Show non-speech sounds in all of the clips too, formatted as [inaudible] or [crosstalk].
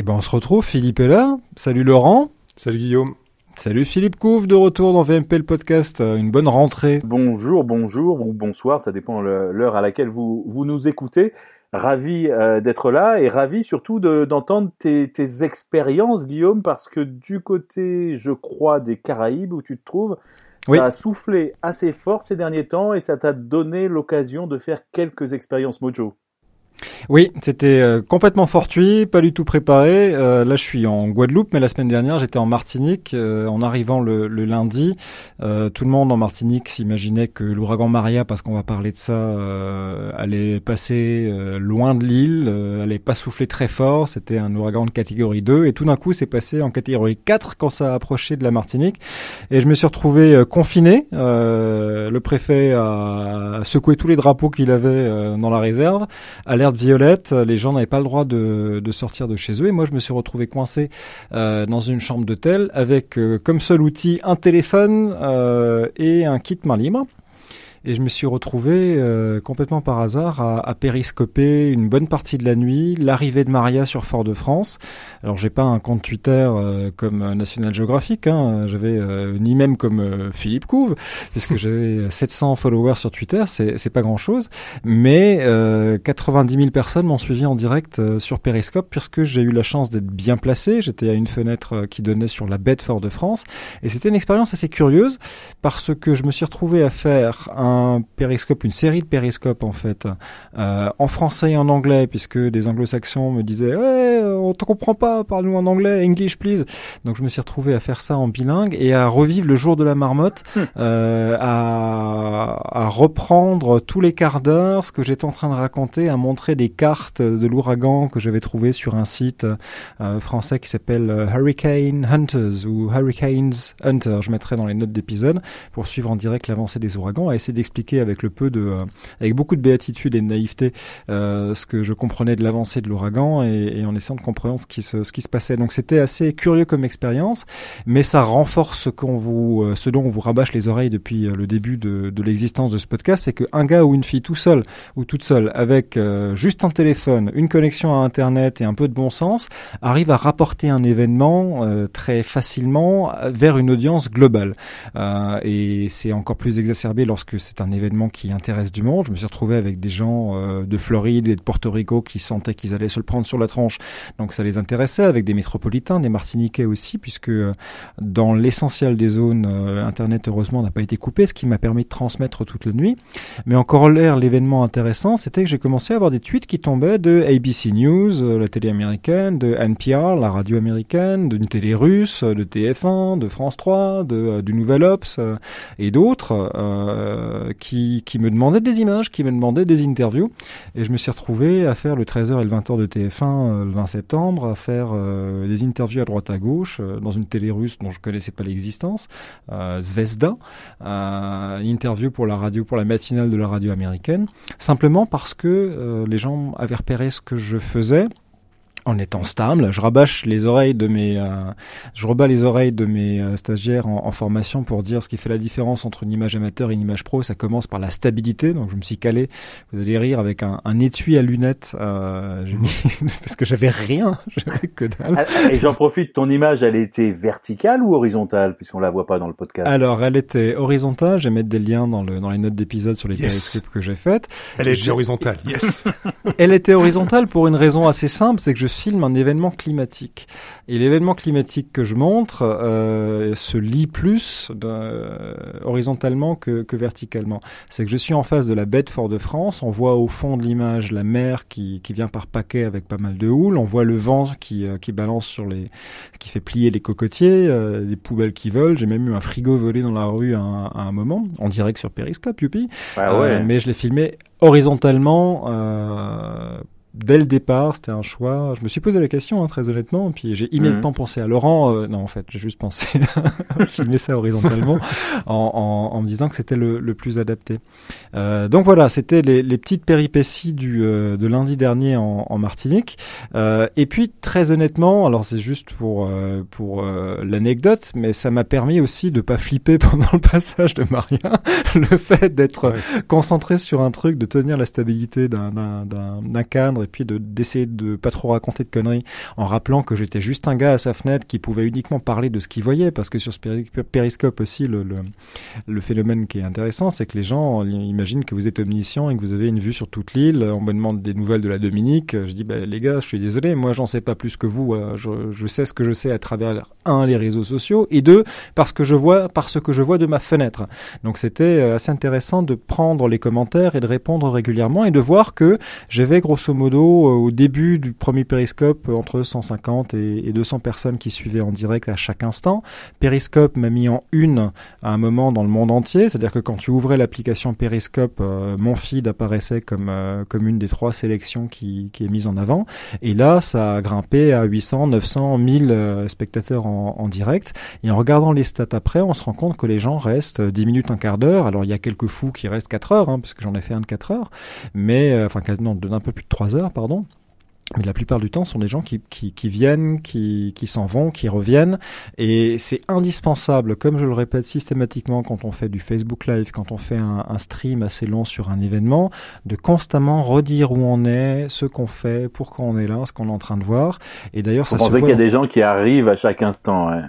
Eh ben on se retrouve, Philippe est là. Salut Laurent. Salut Guillaume. Salut Philippe Couve, de retour dans VMP le podcast. Euh, une bonne rentrée. Bonjour, bonjour ou bonsoir, ça dépend l'heure à laquelle vous, vous nous écoutez. Ravi euh, d'être là et ravi surtout d'entendre tes, tes expériences, Guillaume, parce que du côté, je crois, des Caraïbes où tu te trouves, ça a soufflé assez fort ces derniers temps et ça t'a donné l'occasion de faire quelques expériences mojo. Oui, c'était euh, complètement fortuit, pas du tout préparé. Euh, là, je suis en Guadeloupe, mais la semaine dernière, j'étais en Martinique. Euh, en arrivant le, lundi, tout le monde en Martinique s'imaginait que l'ouragan Maria, parce qu'on va parler de ça, allait passer loin de l'île, allait pas souffler très fort. C'était un ouragan de catégorie 2, et tout d'un coup, c'est passé en catégorie 4 quand ça a approché de la Martinique. Et je me suis retrouvé confiné. le préfet a secoué tous les drapeaux qu'il avait dans la réserve. Violette, les gens n'avaient pas le droit de, sortir de chez eux et moi je me suis retrouvé coincé euh, dans une chambre d'hôtel avec euh, comme seul outil un téléphone euh, et un kit main libre. Et je me suis retrouvé euh, complètement par hasard à, à, périscoper une bonne partie de la nuit l'arrivée de Maria sur Fort-de-France. Alors j'ai pas un compte Twitter euh, comme National Geographic, hein, j'avais euh, ni même comme Philippe Couve, puisque [laughs] j'avais 700 followers sur Twitter, c'est pas grand-chose. Mais 90 000 personnes m'ont suivi en direct sur Périscope, puisque j'ai eu la chance d'être bien placé. J'étais à une fenêtre qui donnait sur la baie de Fort-de-France, et c'était une expérience assez curieuse parce que je me suis retrouvé à faire un un périscope, une série de périscopes en fait, euh, en français et en anglais, puisque des anglo-saxons me disaient ouais, on te comprend pas, parle-nous en anglais, English please. Donc je me suis retrouvé à faire ça en bilingue et à revivre le jour de la marmotte, hmm. euh, à, à, reprendre tous les quarts d'heure ce que j'étais en train de raconter, à montrer des cartes de l'ouragan que j'avais trouvé sur un site euh, français qui s'appelle Hurricane Hunters ou Hurricanes Hunter. Je mettrai dans les notes d'épisode pour suivre en direct l'avancée des ouragans, à essayer expliquer avec le peu de, euh, avec beaucoup de béatitude et de naïveté, euh, ce que je comprenais de l'avancée de l'ouragan et, en essayant de comprendre ce qui se, ce qui se passait. Donc c'était assez curieux comme expérience, mais ça renforce ce qu'on vous, euh, ce dont on vous rabâche les oreilles depuis le début de, de l'existence de ce podcast, c'est qu'un gars ou une fille tout seul ou toute seule avec juste un téléphone, une connexion à Internet et un peu de bon sens arrive à rapporter un événement très facilement vers une audience globale. et c'est encore plus exacerbé lorsque c'est un événement qui intéresse du monde. Je me suis retrouvé avec des gens euh, de Floride et de Porto Rico qui sentaient qu'ils allaient se le prendre sur la tronche, donc ça les intéressait, avec des métropolitains, des Martiniquais aussi, puisque euh, dans l'essentiel des zones, euh, Internet heureusement n'a pas été coupé, ce qui m'a permis de transmettre toute la nuit. Mais encore l'air, l'événement intéressant, c'était que j'ai commencé à avoir des tweets qui tombaient de ABC News, la télé américaine, de NPR, la radio américaine, d'une télé russe, de TF1, de France 3, de, du Nouvel Ops et d'autres. Euh, qui, qui me demandait des images, qui me demandait des interviews. Et je me suis retrouvé à faire le 13h et le 20h de TF1 euh, le 20 septembre, à faire euh, des interviews à droite à gauche dans une télé russe dont je connaissais pas l'existence, Zvezda, une interview pour la radio, pour la matinale de la radio américaine, simplement parce que les gens avaient repéré ce que je faisais en étant stable. Je rabâche les oreilles de mes, euh, je rebats les oreilles de mes euh, stagiaires en, formation pour dire ce qui fait la différence entre une image amateur et une image pro. Ça commence par la stabilité. Donc je me suis calé, vous allez rire, avec un, un étui à lunettes. Euh, mis, [laughs] parce que j'avais rien, [laughs] j'avais que dalle. Ah, ah, et j'en profite. Ton image, elle était verticale ou horizontale, puisqu'on la voit pas dans le podcast? Alors elle était horizontale. Je vais mettre des liens dans le dans les notes d'épisode sur les yes. que j'ai faites. Elle était horizontale. Yes. elle était horizontale pour une raison assez simple, c'est que je filme un événement climatique. Et l'événement climatique que je montre euh, se lit plus euh, horizontalement que, que verticalement. C'est que je suis en face de la baie de Fort-de-France, on voit au fond de l'image la mer qui, qui vient par paquet avec pas mal de houle, on voit le vent qui, euh, qui balance sur les... qui fait plier les cocotiers, des poubelles qui volent, j'ai même eu un frigo volé dans la rue à un, à un moment, en direct sur Periscope, youpi. Ah ouais. mais je l'ai filmé horizontalement dès le départ, c'était un choix. Je me suis posé la question, hein, très honnêtement, puis j'ai immédiatement mhm. pensé à Laurent. Euh, non, en fait, j'ai juste pensé à [laughs] filmer ça horizontalement, [laughs] en, en, en, me disant que c'était le, le, plus adapté. Euh, donc voilà, c'était les, les, petites péripéties du, euh, de lundi dernier en, en Martinique. Euh, et puis, très honnêtement, alors c'est juste pour, euh, pour l'anecdote, mais ça m'a permis aussi de pas flipper [laughs] pendant le passage de Maria. le fait d'être concentré sur un truc, de tenir la stabilité d'un cadre puis de d'essayer de pas trop raconter de conneries en rappelant que j'étais juste un gars à sa fenêtre qui pouvait uniquement parler de ce qu'il voyait parce que sur ce périscope aussi le, le, phénomène qui est intéressant c'est que les gens imaginent que vous êtes omniscient et que vous avez une vue sur toute l'île. On me demande des nouvelles de la Dominique. Je dis bah, les gars, je suis désolé, moi j'en sais pas plus que vous. Je, je sais ce que je sais à travers un les réseaux sociaux et deux parce que je vois parce que je vois de ma fenêtre. Donc c'était euh, assez intéressant de prendre les commentaires et de répondre régulièrement et de voir que j'avais grosso modo euh, au début du premier périscope entre 150 et 200 personnes qui suivaient en direct à chaque instant. Périscope m'a mis en une à un moment dans le monde entier, c'est-à-dire que quand tu ouvrais l'application Périscope, euh, mon feed apparaissait comme comme une des trois sélections qui, qui est mise en avant. Et là, ça a grimpé à 800, 900, 1000 spectateurs en, direct. Et en regardant les stats après, on se rend compte que les gens restent 10 minutes, un quart d'heure. Alors il y a quelques fous qui restent 4 heures, hein, parce que j'en ai fait un de 4 heures, mais euh, enfin quasiment d'un peu plus de 3 heures, pardon. Mais la plupart du temps, ce sont des gens qui, qui, qui viennent, qui, qui s'en vont, qui reviennent. Et c'est indispensable, comme je le répète systématiquement quand on fait du Facebook Live, quand on fait un, un stream assez long sur un événement, de constamment redire où on est, ce qu'on fait, pourquoi on est là, ce qu'on est en train de voir. Et d'ailleurs, ça se voit. qu'il y a des gens qui arrivent à chaque instant. Ouais.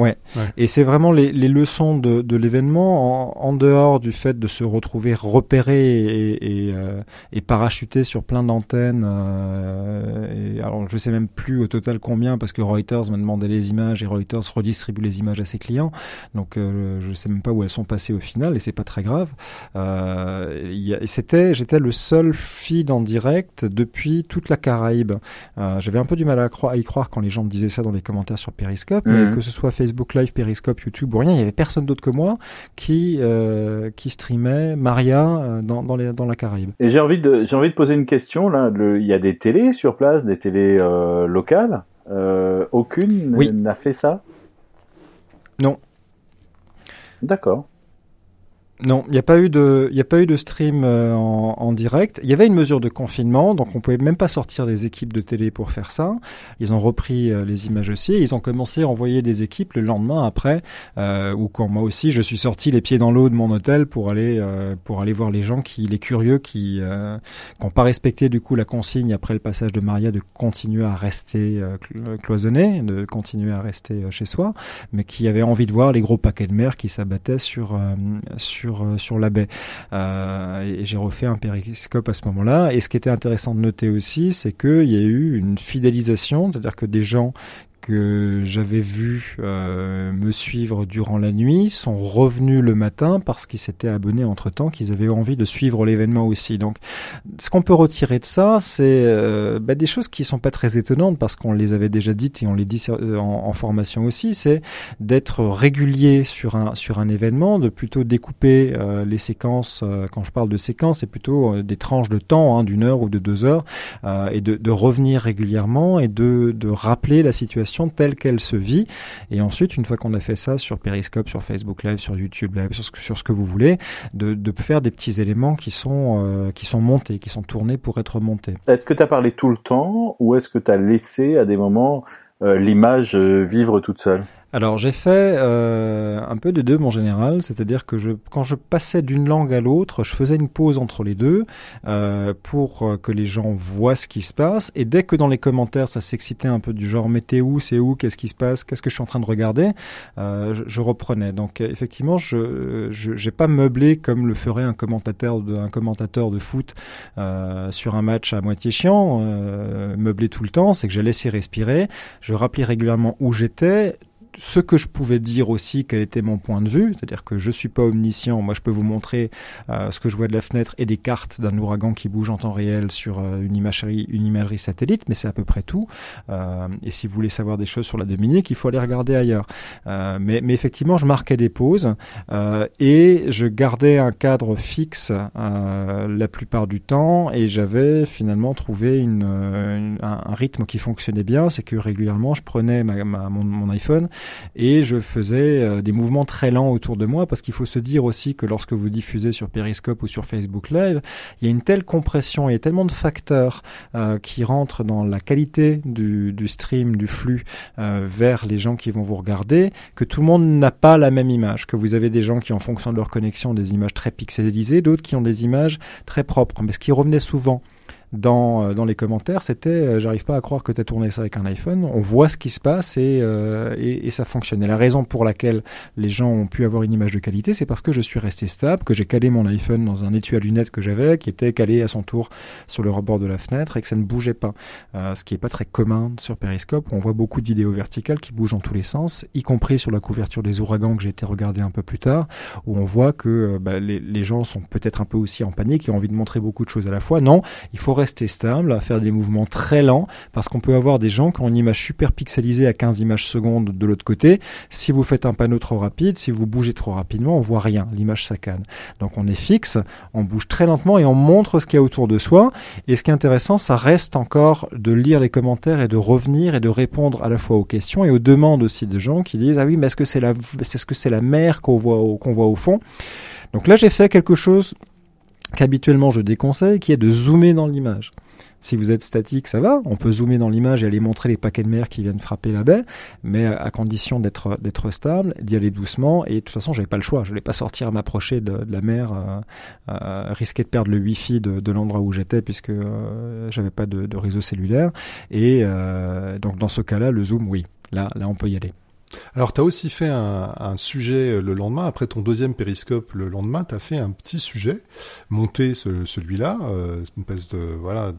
Ouais. Et c'est vraiment les, les, leçons de, de l'événement, en, en, dehors du fait de se retrouver repéré et, et, euh, et parachuté sur plein d'antennes. Euh, et alors je sais même plus au total combien parce que Reuters m'a demandé les images et Reuters redistribue les images à ses clients. Donc euh, je sais même pas où elles sont passées au final et c'est pas très grave. Euh, c'était, j'étais le seul feed en direct depuis toute la Caraïbe. Euh, j'avais un peu du mal à, à, y croire quand les gens me disaient ça dans les commentaires sur Periscope, mais mhm. que ce soit Facebook Live, Periscope, YouTube ou rien, il y avait personne d'autre que moi qui euh, qui streamait Maria euh, dans dans, les, dans la Caraïbe. Et j'ai envie de j'ai envie de poser une question là. il y a des télés sur place, des télés euh, locales. Euh, aucune n'a fait ça? Non. D'accord. Non, il n'y a pas eu de, il a pas eu de stream euh, en, direct. Il y avait une mesure de confinement, donc on pouvait même pas sortir des équipes de télé pour faire ça. Ils ont repris euh, les images aussi. ils ont commencé à envoyer des équipes le lendemain après, euh, ou quand moi aussi je suis sorti les pieds dans l'eau de mon hôtel pour aller pour aller voir les gens qui, les curieux qui n'ont pas respecté du coup la consigne après le passage de Maria de continuer à rester cloisonné, de continuer à rester chez soi, mais qui avaient envie de voir les gros paquets de mer qui s'abattaient sur sur euh, sur, la baie. Euh, et j'ai refait un périscope à ce moment-là. Et ce qui était intéressant de noter aussi, c'est qu'il y a eu une fidélisation, c'est-à-dire que des gens que j'avais vu euh, me suivre durant la nuit sont revenus le matin parce qu'ils s'étaient abonnés entre temps, qu'ils avaient envie de suivre l'événement aussi. Donc, ce qu'on peut retirer de ça, c'est euh, bah, des choses qui sont pas très étonnantes parce qu'on les avait déjà dites et on les dit euh, en, formation aussi. C'est d'être régulier sur un sur un événement, de plutôt découper les séquences. Quand je parle de séquences, c'est plutôt des tranches de temps hein, d'une heure ou de deux heures et de, de revenir régulièrement et de de rappeler la situation telle qu'elle se vit. Et ensuite, une fois qu'on a fait ça sur Periscope, sur Facebook Live, sur YouTube Live, sur ce que, vous voulez, de, faire des petits éléments qui sont, euh, qui sont montés, qui sont tournés pour être montés. Est-ce que tu as parlé tout le temps ou est-ce que tu as laissé à des moments euh, l'image euh, vivre toute seule? Alors j'ai fait euh, un peu de deux mon général, c'est-à-dire que je, quand je passais d'une langue à l'autre, je faisais une pause entre les deux euh, pour euh, que les gens voient ce qui se passe. Et dès que dans les commentaires ça s'excitait un peu du genre où, c'est où, qu'est-ce qui se passe, qu'est-ce que je suis en train de regarder, euh, je, je, reprenais. Donc effectivement, je j'ai pas meublé comme le ferait un commentateur de un commentateur de foot euh, sur un match à moitié chiant, euh, meublé tout le temps. C'est que j'ai laissé respirer. Je rappelais régulièrement où j'étais ce que je pouvais dire aussi, quel était mon point de vue, c'est-à-dire que je suis pas omniscient. Moi, je peux vous montrer euh, ce que je vois de la fenêtre et des cartes d'un ouragan qui bouge en temps réel sur euh, une imagerie, une imagerie satellite, mais c'est à peu près tout. Euh, et si vous voulez savoir des choses sur la Dominique, il faut aller regarder ailleurs. Euh, mais, mais, effectivement, je marquais des pauses euh, et je gardais un cadre fixe la plupart du temps et j'avais finalement trouvé une, une, un, un, rythme qui fonctionnait bien. C'est que régulièrement, je prenais ma, ma, mon, mon iPhone et je faisais euh, des mouvements très lents autour de moi parce qu'il faut se dire aussi que lorsque vous diffusez sur Periscope ou sur Facebook Live, il y a une telle compression, a tellement de facteurs euh, qui rentrent dans la qualité du, du stream, du flux euh, vers les gens qui vont vous regarder, que tout le monde n'a pas la même image, que vous avez des gens qui en fonction de leur connexion ont des images très pixelisées, d'autres qui ont des images très propres. Mais ce qui revenait souvent dans, euh, dans les commentaires, c'était euh, j'arrive pas à croire que tu as tourné ça avec un iPhone. On voit ce qui se passe et, euh, et, et, ça fonctionne. Et la raison pour laquelle les gens ont pu avoir une image de qualité, c'est parce que je suis resté stable, que j'ai calé mon iPhone dans un étui à lunettes que j'avais, qui était calé à son tour sur le rebord de la fenêtre et que ça ne bougeait pas. Euh, ce qui est pas très commun sur Periscope. On voit beaucoup de vidéos verticales qui bougent dans tous les sens, y compris sur la couverture des ouragans que j'ai été regarder un peu plus tard, où on voit que bah, les, les gens sont peut-être un peu aussi en panique et ont envie de montrer beaucoup de choses à la fois. Non, il faut rester stable, faire des mouvements très lents, parce qu'on peut avoir des gens qui ont une image super pixelisée à 15 images secondes de l'autre côté. Si vous faites un panneau trop rapide, si vous bougez trop rapidement, on voit rien, l'image saccade. Donc on est fixe, on bouge très lentement et on montre ce qu'il y a autour de soi. Et ce qui est intéressant, ça reste encore de lire les commentaires et de revenir et de répondre à la fois aux questions et aux demandes aussi de gens qui disent ah oui mais est-ce que c'est la est-ce que c'est la mer qu'on voit qu'on voit au fond? Donc là j'ai fait quelque chose qu'habituellement je déconseille, qui est de zoomer dans l'image. Si vous êtes statique, ça va, on peut zoomer dans l'image et aller montrer les paquets de mer qui viennent frapper la baie, mais à condition d'être stable, d'y aller doucement. Et de toute façon, j'avais pas le choix, je n'allais pas sortir m'approcher de, de, la mer, euh, euh, risquer de perdre le wifi de, de l'endroit où j'étais puisque euh, j'avais pas de, de, réseau cellulaire. Et euh, donc dans ce cas-là, le zoom, oui, là, là, on peut y aller. Alors, tu as aussi fait un, sujet le lendemain, après ton deuxième périscope le lendemain, tu as fait un petit sujet, monté ce, celui-là, euh, une espèce de voilà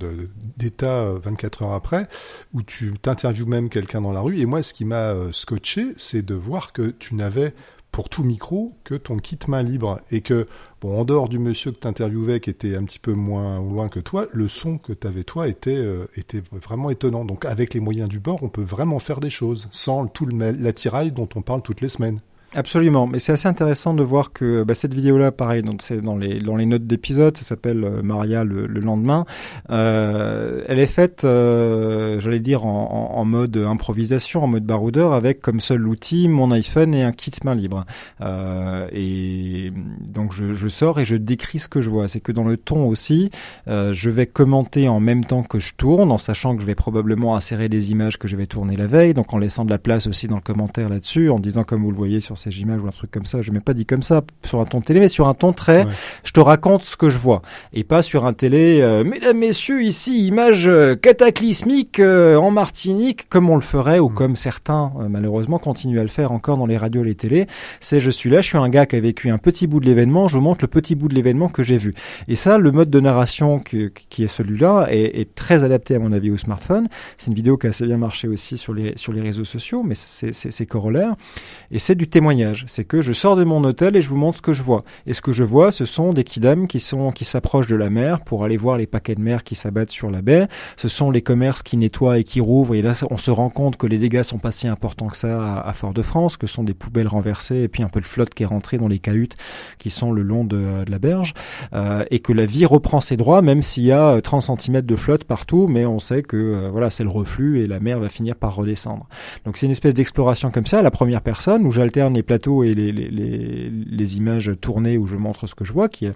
d'état 24 heures après, où tu t'interviews même quelqu'un dans la rue. Et moi, ce qui m'a euh, scotché, c'est de voir que tu n'avais pour tout micro que ton kit main libre. Et que bon en dehors du monsieur que tu interviewais qui était un petit peu moins loin que toi le son que tu avais toi était euh, était vraiment étonnant. Donc avec les moyens du bord on peut vraiment faire des choses sans tout le l'attirail dont on parle toutes les semaines Absolument, mais c'est assez intéressant de voir que bah, cette vidéo-là, pareil, donc c'est dans les dans les notes d'épisode, ça s'appelle euh, Maria le, le lendemain. Euh, elle est faite, euh, j'allais dire en, en, mode improvisation, en mode baroudeur, avec comme seul outil mon iPhone et un kit main libre. Euh, et donc je, je, sors et je décris ce que je vois. C'est que dans le ton aussi, euh, je vais commenter en même temps que je tourne, en sachant que je vais probablement insérer des images que je vais tourner la veille, donc en laissant de la place aussi dans le commentaire là-dessus, en disant comme vous le voyez sur ces images ou un truc comme ça. Je m'ai pas dit comme ça sur un ton télé, mais sur un ton très, ouais. je te raconte ce que je vois. Et pas sur un télé, euh, mesdames, messieurs, ici, image euh, cataclysmique euh, en Martinique, comme on le ferait ou mmh. comme certains, euh, malheureusement, continuent à le faire encore dans les radios et les télés. C'est je suis là, je suis un gars qui a vécu un petit bout de l'événement, je vous montre le petit bout de l'événement que j'ai vu. Et ça, le mode de narration que, qui est celui-là est, est, très adapté à mon avis au smartphone. C'est une vidéo qui a assez bien marché aussi sur les, sur les réseaux sociaux, mais c'est corollaire. Et c'est du témoignage C'est que je sors de mon hôtel et je vous montre ce que je vois. Et ce que je vois, ce sont des kidams qui sont qui s'approchent de la mer pour aller voir les paquets de mer qui s'abattent sur la baie. Ce sont les commerces qui nettoient et qui rouvrent. Et là, on se rend compte que les dégâts sont pas si importants que ça à, Fort-de-France, que sont des poubelles renversées et puis un peu de flotte qui est rentrée dans les cahutes qui sont le long de, de la berge. Euh, et que la vie reprend ses droits, même s'il y a 30 euh, cm de flotte partout, mais on sait que euh, voilà, c'est le reflux et la mer va finir par redescendre. Donc c'est une espèce d'exploration comme ça, à la première personne, où j'alterne les plateaux et les, images tournées où je montre ce que je vois, qui est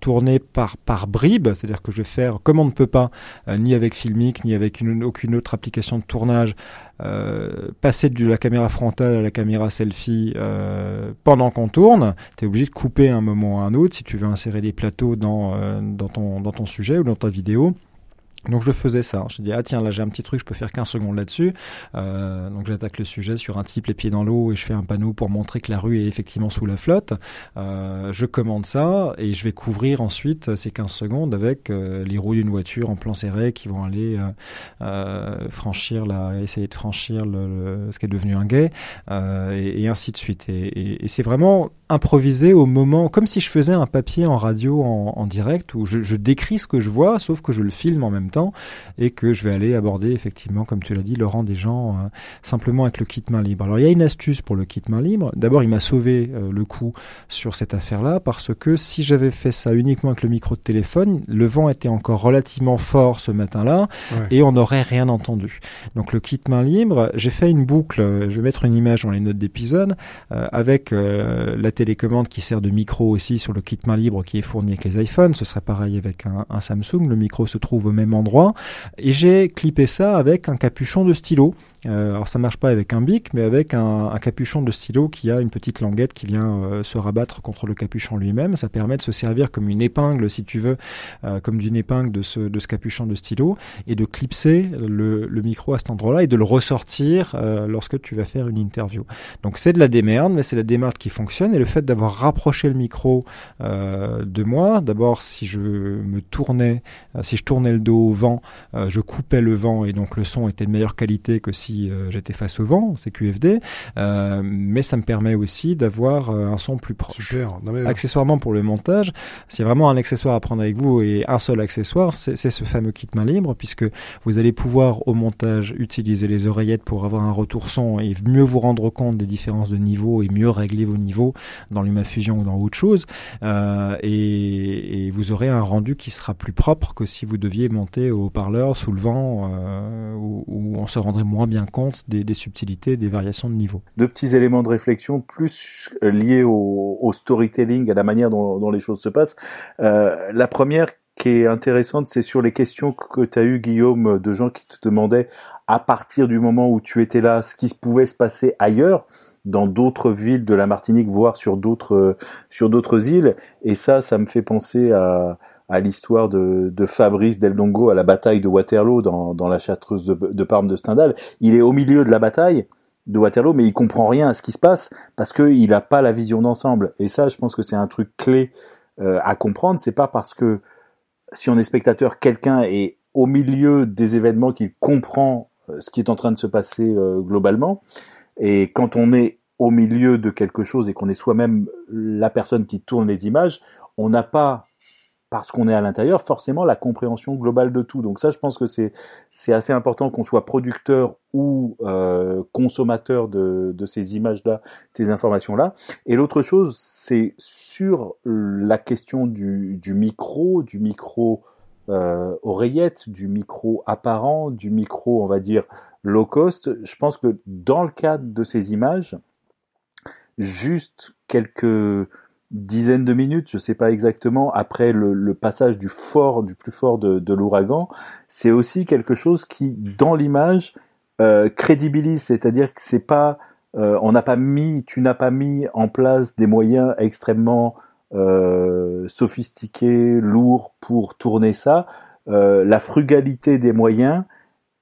tourné par, par bribes, c'est-à-dire que je vais faire comme on ne peut pas, euh, ni avec Filmic, ni avec une, aucune autre application de tournage, euh, passer de la caméra frontale à la caméra selfie euh, pendant qu'on tourne. Tu es obligé de couper un moment ou un autre si tu veux insérer des plateaux dans, dans, ton, dans ton sujet ou dans ta vidéo. Donc je faisais ça. Je dis ah tiens là j'ai un petit truc, je peux faire 15 secondes là-dessus. Euh, donc j'attaque le sujet sur un type les pieds dans l'eau et je fais un panneau pour montrer que la rue est effectivement sous la flotte. Euh, je commande ça et je vais couvrir ensuite ces 15 secondes avec euh, les roues d'une voiture en plan serré qui vont aller euh, euh, franchir la, essayer de franchir le, le, ce qui est devenu un guet et, et, ainsi de suite. Et, et, et c'est vraiment improvisé au moment, comme si je faisais un papier en radio en, en direct où je, je décris ce que je vois, sauf que je le filme en même temps et que je vais aller aborder effectivement, comme tu l'as dit, Laurent, des gens euh, simplement avec le kit main libre. Alors il y a une astuce pour le kit main libre. D'abord, il m'a sauvé euh, le coup sur cette affaire-là parce que si j'avais fait ça uniquement avec le micro de téléphone, le vent était encore relativement fort ce matin-là ouais. et on n'aurait rien entendu. Donc le kit main libre, j'ai fait une boucle. Je vais mettre une image dans les notes d'épisode euh, avec euh, la télécommande qui sert de micro aussi sur le kit main libre qui est fourni avec les iPhones. Ce serait pareil avec un, un Samsung. Le micro se trouve au même endroit. Et j'ai clippé ça avec un capuchon de stylo Euh, alors ça marche pas avec un bic, mais avec un, un, capuchon de stylo qui a une petite languette qui vient euh, se rabattre contre le capuchon lui-même. Ça permet de se servir comme une épingle, si tu veux, euh, comme d'une épingle de ce, de ce capuchon de stylo, et de clipser le, le micro à cet endroit-là et de le ressortir euh, lorsque tu vas faire une interview. Donc c'est de la démerde, mais c'est la démerde qui fonctionne. Et le fait d'avoir rapproché le micro de moi, d'abord si je me tournais, si je tournais le dos au vent, je coupais le vent et donc le son était de meilleure qualité que si euh, j'étais face au vent, c'est QFD, euh, mais ça me permet aussi d'avoir euh, un son plus proche. Super. Accessoirement pour le montage, s'il y a vraiment un accessoire à prendre avec vous et un seul accessoire, c'est ce fameux kit main libre, puisque vous allez pouvoir au montage utiliser les oreillettes pour avoir un retour son et mieux vous rendre compte des différences de niveau et mieux régler vos niveaux dans LumaFusion ou dans autre chose. Euh, et, et, vous aurez un rendu qui sera plus propre que si vous deviez monter au haut-parleur sous le vent euh, où, où on se rendrait moins bien compte des, subtilités, des variations de niveau. Deux petits éléments de réflexion plus liés au, storytelling, à la manière dont, les choses se passent. Euh, la première qui est intéressante, c'est sur les questions que tu as eues, Guillaume, de gens qui te demandaient à partir du moment où tu étais là, ce qui pouvait se passer ailleurs dans d'autres villes de la Martinique, voire sur d'autres sur d'autres îles. Et ça, ça me fait penser à à l'histoire de, Fabrice Del Dongo à la bataille de Waterloo dans, la chartreuse de, de, Parme de Stendhal. Il est au milieu de la bataille de Waterloo, mais il comprend rien à ce qui se passe parce qu'il n'a pas la vision d'ensemble. Et ça, je pense que c'est un truc clé euh, à comprendre. C'est pas parce que si on est spectateur, quelqu'un est au milieu des événements qu'il comprend euh, ce qui est en train de se passer euh, globalement. Et quand on est au milieu de quelque chose et qu'on est soi-même la personne qui tourne les images, on n'a pas parce qu'on est à l'intérieur, forcément la compréhension globale de tout. Donc ça, je pense que c'est c'est assez important qu'on soit producteur ou euh, consommateur de, ces images-là, ces informations-là. Et l'autre chose, c'est sur la question du, du micro, du micro euh, oreillette, du micro apparent, du micro, on va dire, low cost. Je pense que dans le cadre de ces images, juste quelques dizaine de minutes, je sais pas exactement, après le, le passage du fort, du plus fort de, de l'ouragan, c'est aussi quelque chose qui, dans l'image, euh, crédibilise, c'est-à-dire que c'est pas, euh, on n'a pas mis, tu n'as pas mis en place des moyens extrêmement euh, sophistiqués, lourds pour tourner ça. Euh, la frugalité des moyens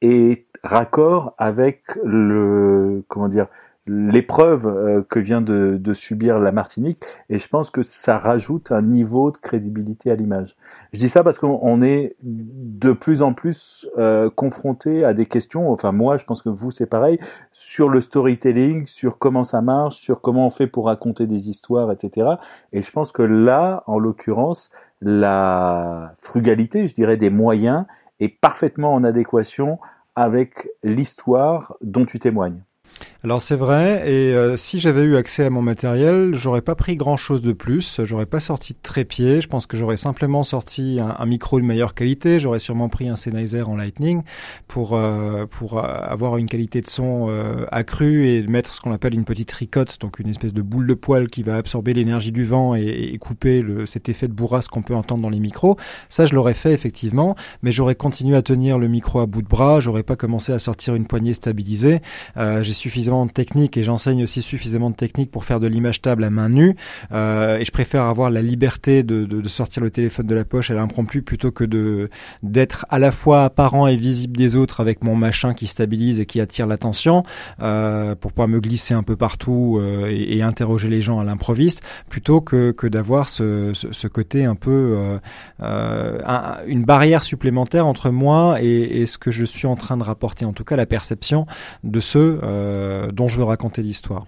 est raccord avec le, comment dire, l'épreuve euh, que vient de, de, subir la Martinique et je pense que ça rajoute un niveau de crédibilité à l'image. Je dis ça parce qu'on est de plus en plus euh, confronté à des questions, enfin moi je pense que vous c'est pareil, sur le storytelling, sur comment ça marche, sur comment on fait pour raconter des histoires, etc. Et je pense que là, en l'occurrence, la frugalité, je dirais, des moyens est parfaitement en adéquation avec l'histoire dont tu témoignes. Alors c'est vrai, et euh, si j'avais eu accès à mon matériel, j'aurais pas pris grand chose de plus, j'aurais pas sorti de trépied, je pense que j'aurais simplement sorti un, micro de meilleure qualité, j'aurais sûrement pris un Sennheiser en Lightning pour, euh, pour euh, avoir une qualité de son euh, accrue et mettre ce qu'on appelle une petite ricotte, donc une espèce de boule de poil qui va absorber l'énergie du vent et, et couper le, cet effet de bourrasque qu'on peut entendre dans les micros. Ça je l'aurais fait effectivement, mais j'aurais continué à tenir le micro à bout de bras, j'aurais pas commencé à sortir une poignée stabilisée. J'ai suffisamment de technique et j'enseigne aussi suffisamment de technique pour faire de l'image table à main nue. Euh, et je préfère avoir la liberté de, de, sortir le téléphone de la poche à l'impromptu plutôt que de d'être à la fois apparent et visible des autres avec mon machin qui stabilise et qui attire l'attention euh, pour pouvoir me glisser un peu partout euh, et, interroger les gens à l'improviste plutôt que, que d'avoir ce, ce, côté un peu un, une barrière supplémentaire entre moi et, ce que je suis en train de rapporter en tout cas la perception de ceux dont je veux raconter l'histoire.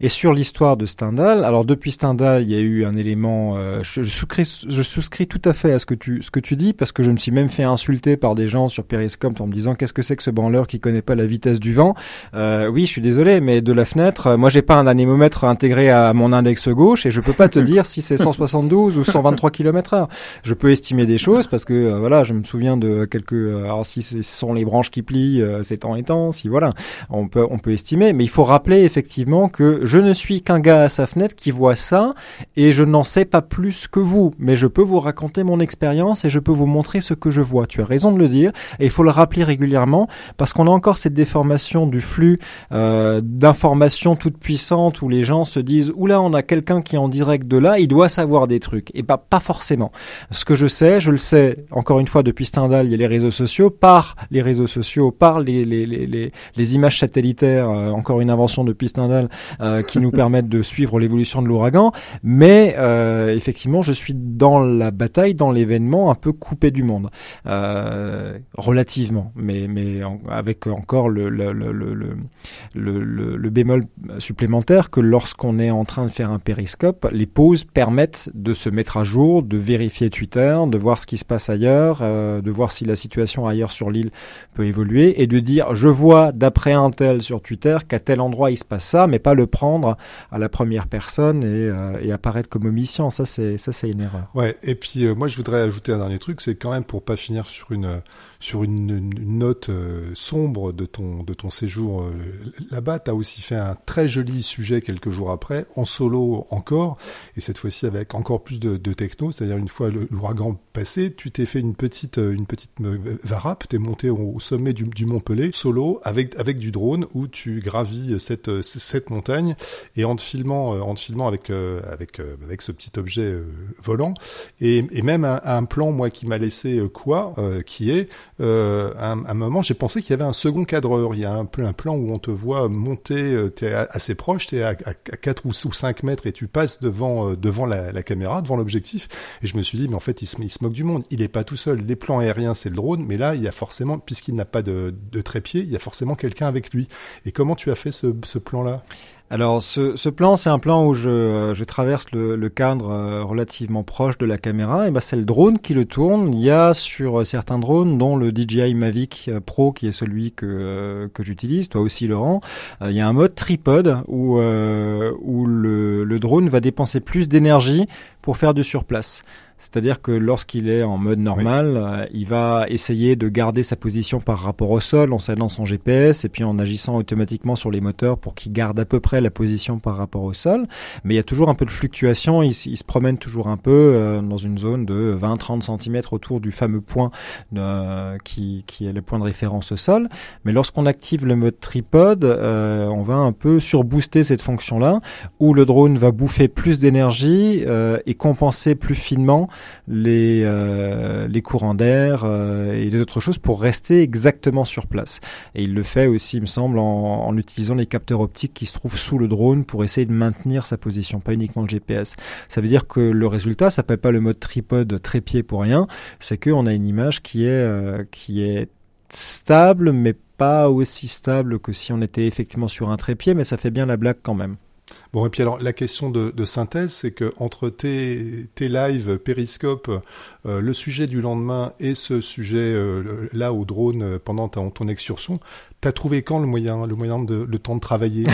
Et sur l'histoire de Stendhal, alors depuis Stendhal, il y a eu un élément. Euh, je, souscris, je souscris tout à fait à ce que tu ce que tu dis parce que je me suis même fait insulter par des gens sur Periscope en me disant qu'est-ce que c'est que ce branleur qui connaît pas la vitesse du vent? Euh, oui, je suis désolé, mais de la fenêtre, euh, moi j'ai pas un anémomètre intégré à mon index gauche et je peux pas te dire si c'est 172 ou 123 km/h. Je peux estimer des choses parce que euh, voilà, je me souviens de quelques. Euh, alors si ce sont les branches qui plient, c'est temps et temps. Si voilà, on peut on peut estimer, mais il faut rappeler effectivement que je ne suis qu'un gars à sa fenêtre qui voit ça et je n'en sais pas plus que vous. Mais je peux vous raconter mon expérience et je peux vous montrer ce que je vois. Tu as raison de le dire et il faut le rappeler régulièrement parce qu'on a encore cette déformation du flux euh, d'informations toutes puissantes où les gens se disent oula on a quelqu'un qui est en direct de là, il doit savoir des trucs et pas pas forcément. Ce que je sais, je le sais encore une fois depuis Stendhal, il y a les réseaux sociaux, par les réseaux sociaux, par les les, les, les, images satellitaires, euh, encore une invention depuis Stendhal euh, qui nous permettent de suivre l'évolution de l'ouragan, mais euh, effectivement je suis dans la bataille, dans l'événement un peu coupé du monde, relativement, mais mais avec encore le le, le, le, bémol supplémentaire que lorsqu'on est en train de faire un périscope, les pauses permettent de se mettre à jour, de vérifier Twitter, de voir ce qui se passe ailleurs, euh, de voir si la situation ailleurs sur l'île peut évoluer et de dire je vois d'après un tel sur Twitter qu'à tel endroit il se passe ça, mais pas le à la première personne et, euh, et apparaître comme omniscient. Ça c'est ça c'est une erreur. Ouais. Et puis euh, moi je voudrais ajouter un dernier truc, c'est quand même pour pas finir sur une sur une, une note euh, sombre de ton, de ton séjour euh, là-bas. Tu as aussi fait un très joli sujet quelques jours après, en solo encore, et cette fois-ci avec encore plus de, de techno, c'est-à-dire une fois l'ouragan passé, tu t'es fait une petite, euh, une petite varap, tu es monté au, sommet du, du Mont Pelé, solo, avec, avec du drone, où tu gravis cette, cette montagne, et en te filmant, en te filmant avec, avec, avec ce petit objet volant, et, et même un, un, plan, moi, qui m'a laissé quoi, qui est euh, à, un, moment, j'ai pensé qu'il y avait un second cadreur. Il y a un, un plan où on te voit monter, euh, tu assez proche, tu es à, à, 4 ou 5 mètres et tu passes devant, euh, devant la, la, caméra, devant l'objectif. Et je me suis dit, mais en fait, il se, il se moque du monde. Il est pas tout seul. Les plans aériens, c'est le drone, mais là, il y a forcément, puisqu'il n'a pas de, de trépied, il y a forcément quelqu'un avec lui. Et comment tu as fait ce, ce plan-là? Alors ce, plan, c'est un plan où je, je traverse le, cadre euh, relativement proche de la caméra. Et ben c'est le drone qui le tourne. Il y a sur certains drones, dont le DJI Mavic euh, Pro, qui est celui que, euh, que j'utilise, toi aussi Laurent, il y a un mode tripod où, où le, le drone va dépenser plus d'énergie pour faire du surplace. C'est-à-dire que lorsqu'il est en mode normal, euh, il va essayer de garder sa position par rapport au sol en s'allant son GPS et puis en agissant automatiquement sur les moteurs pour qu'il garde à peu près la position par rapport au sol. Mais il y a toujours un peu de fluctuation, il, se promène toujours un peu euh, dans une zone de 20-30 cm autour du fameux point euh, qui, est le point de référence au sol. Mais lorsqu'on active le mode tripod, on va un peu surbooster cette fonction-là où le drone va bouffer plus d'énergie et compenser plus finement les, euh, les courants d'air euh, et les autres choses pour rester exactement sur place. Et il le fait aussi, il me semble, en, utilisant les capteurs optiques qui se trouvent sous le drone pour essayer de maintenir sa position, pas uniquement le GPS. Ça veut dire que le résultat s'appelle pas le mode tripod trépied pour rien, c'est qu'on a une image qui est, euh, qui est stable, mais pas aussi stable que si on était effectivement sur un trépied, mais ça fait bien la blague quand même. Bon, et puis alors, la question de, de synthèse, c'est que entre tes, tes lives Périscope, euh, le sujet du lendemain et ce sujet euh, là au drone euh, pendant ton, ton excursion, T'as trouvé quand le moyen, le moyen de le temps de travailler,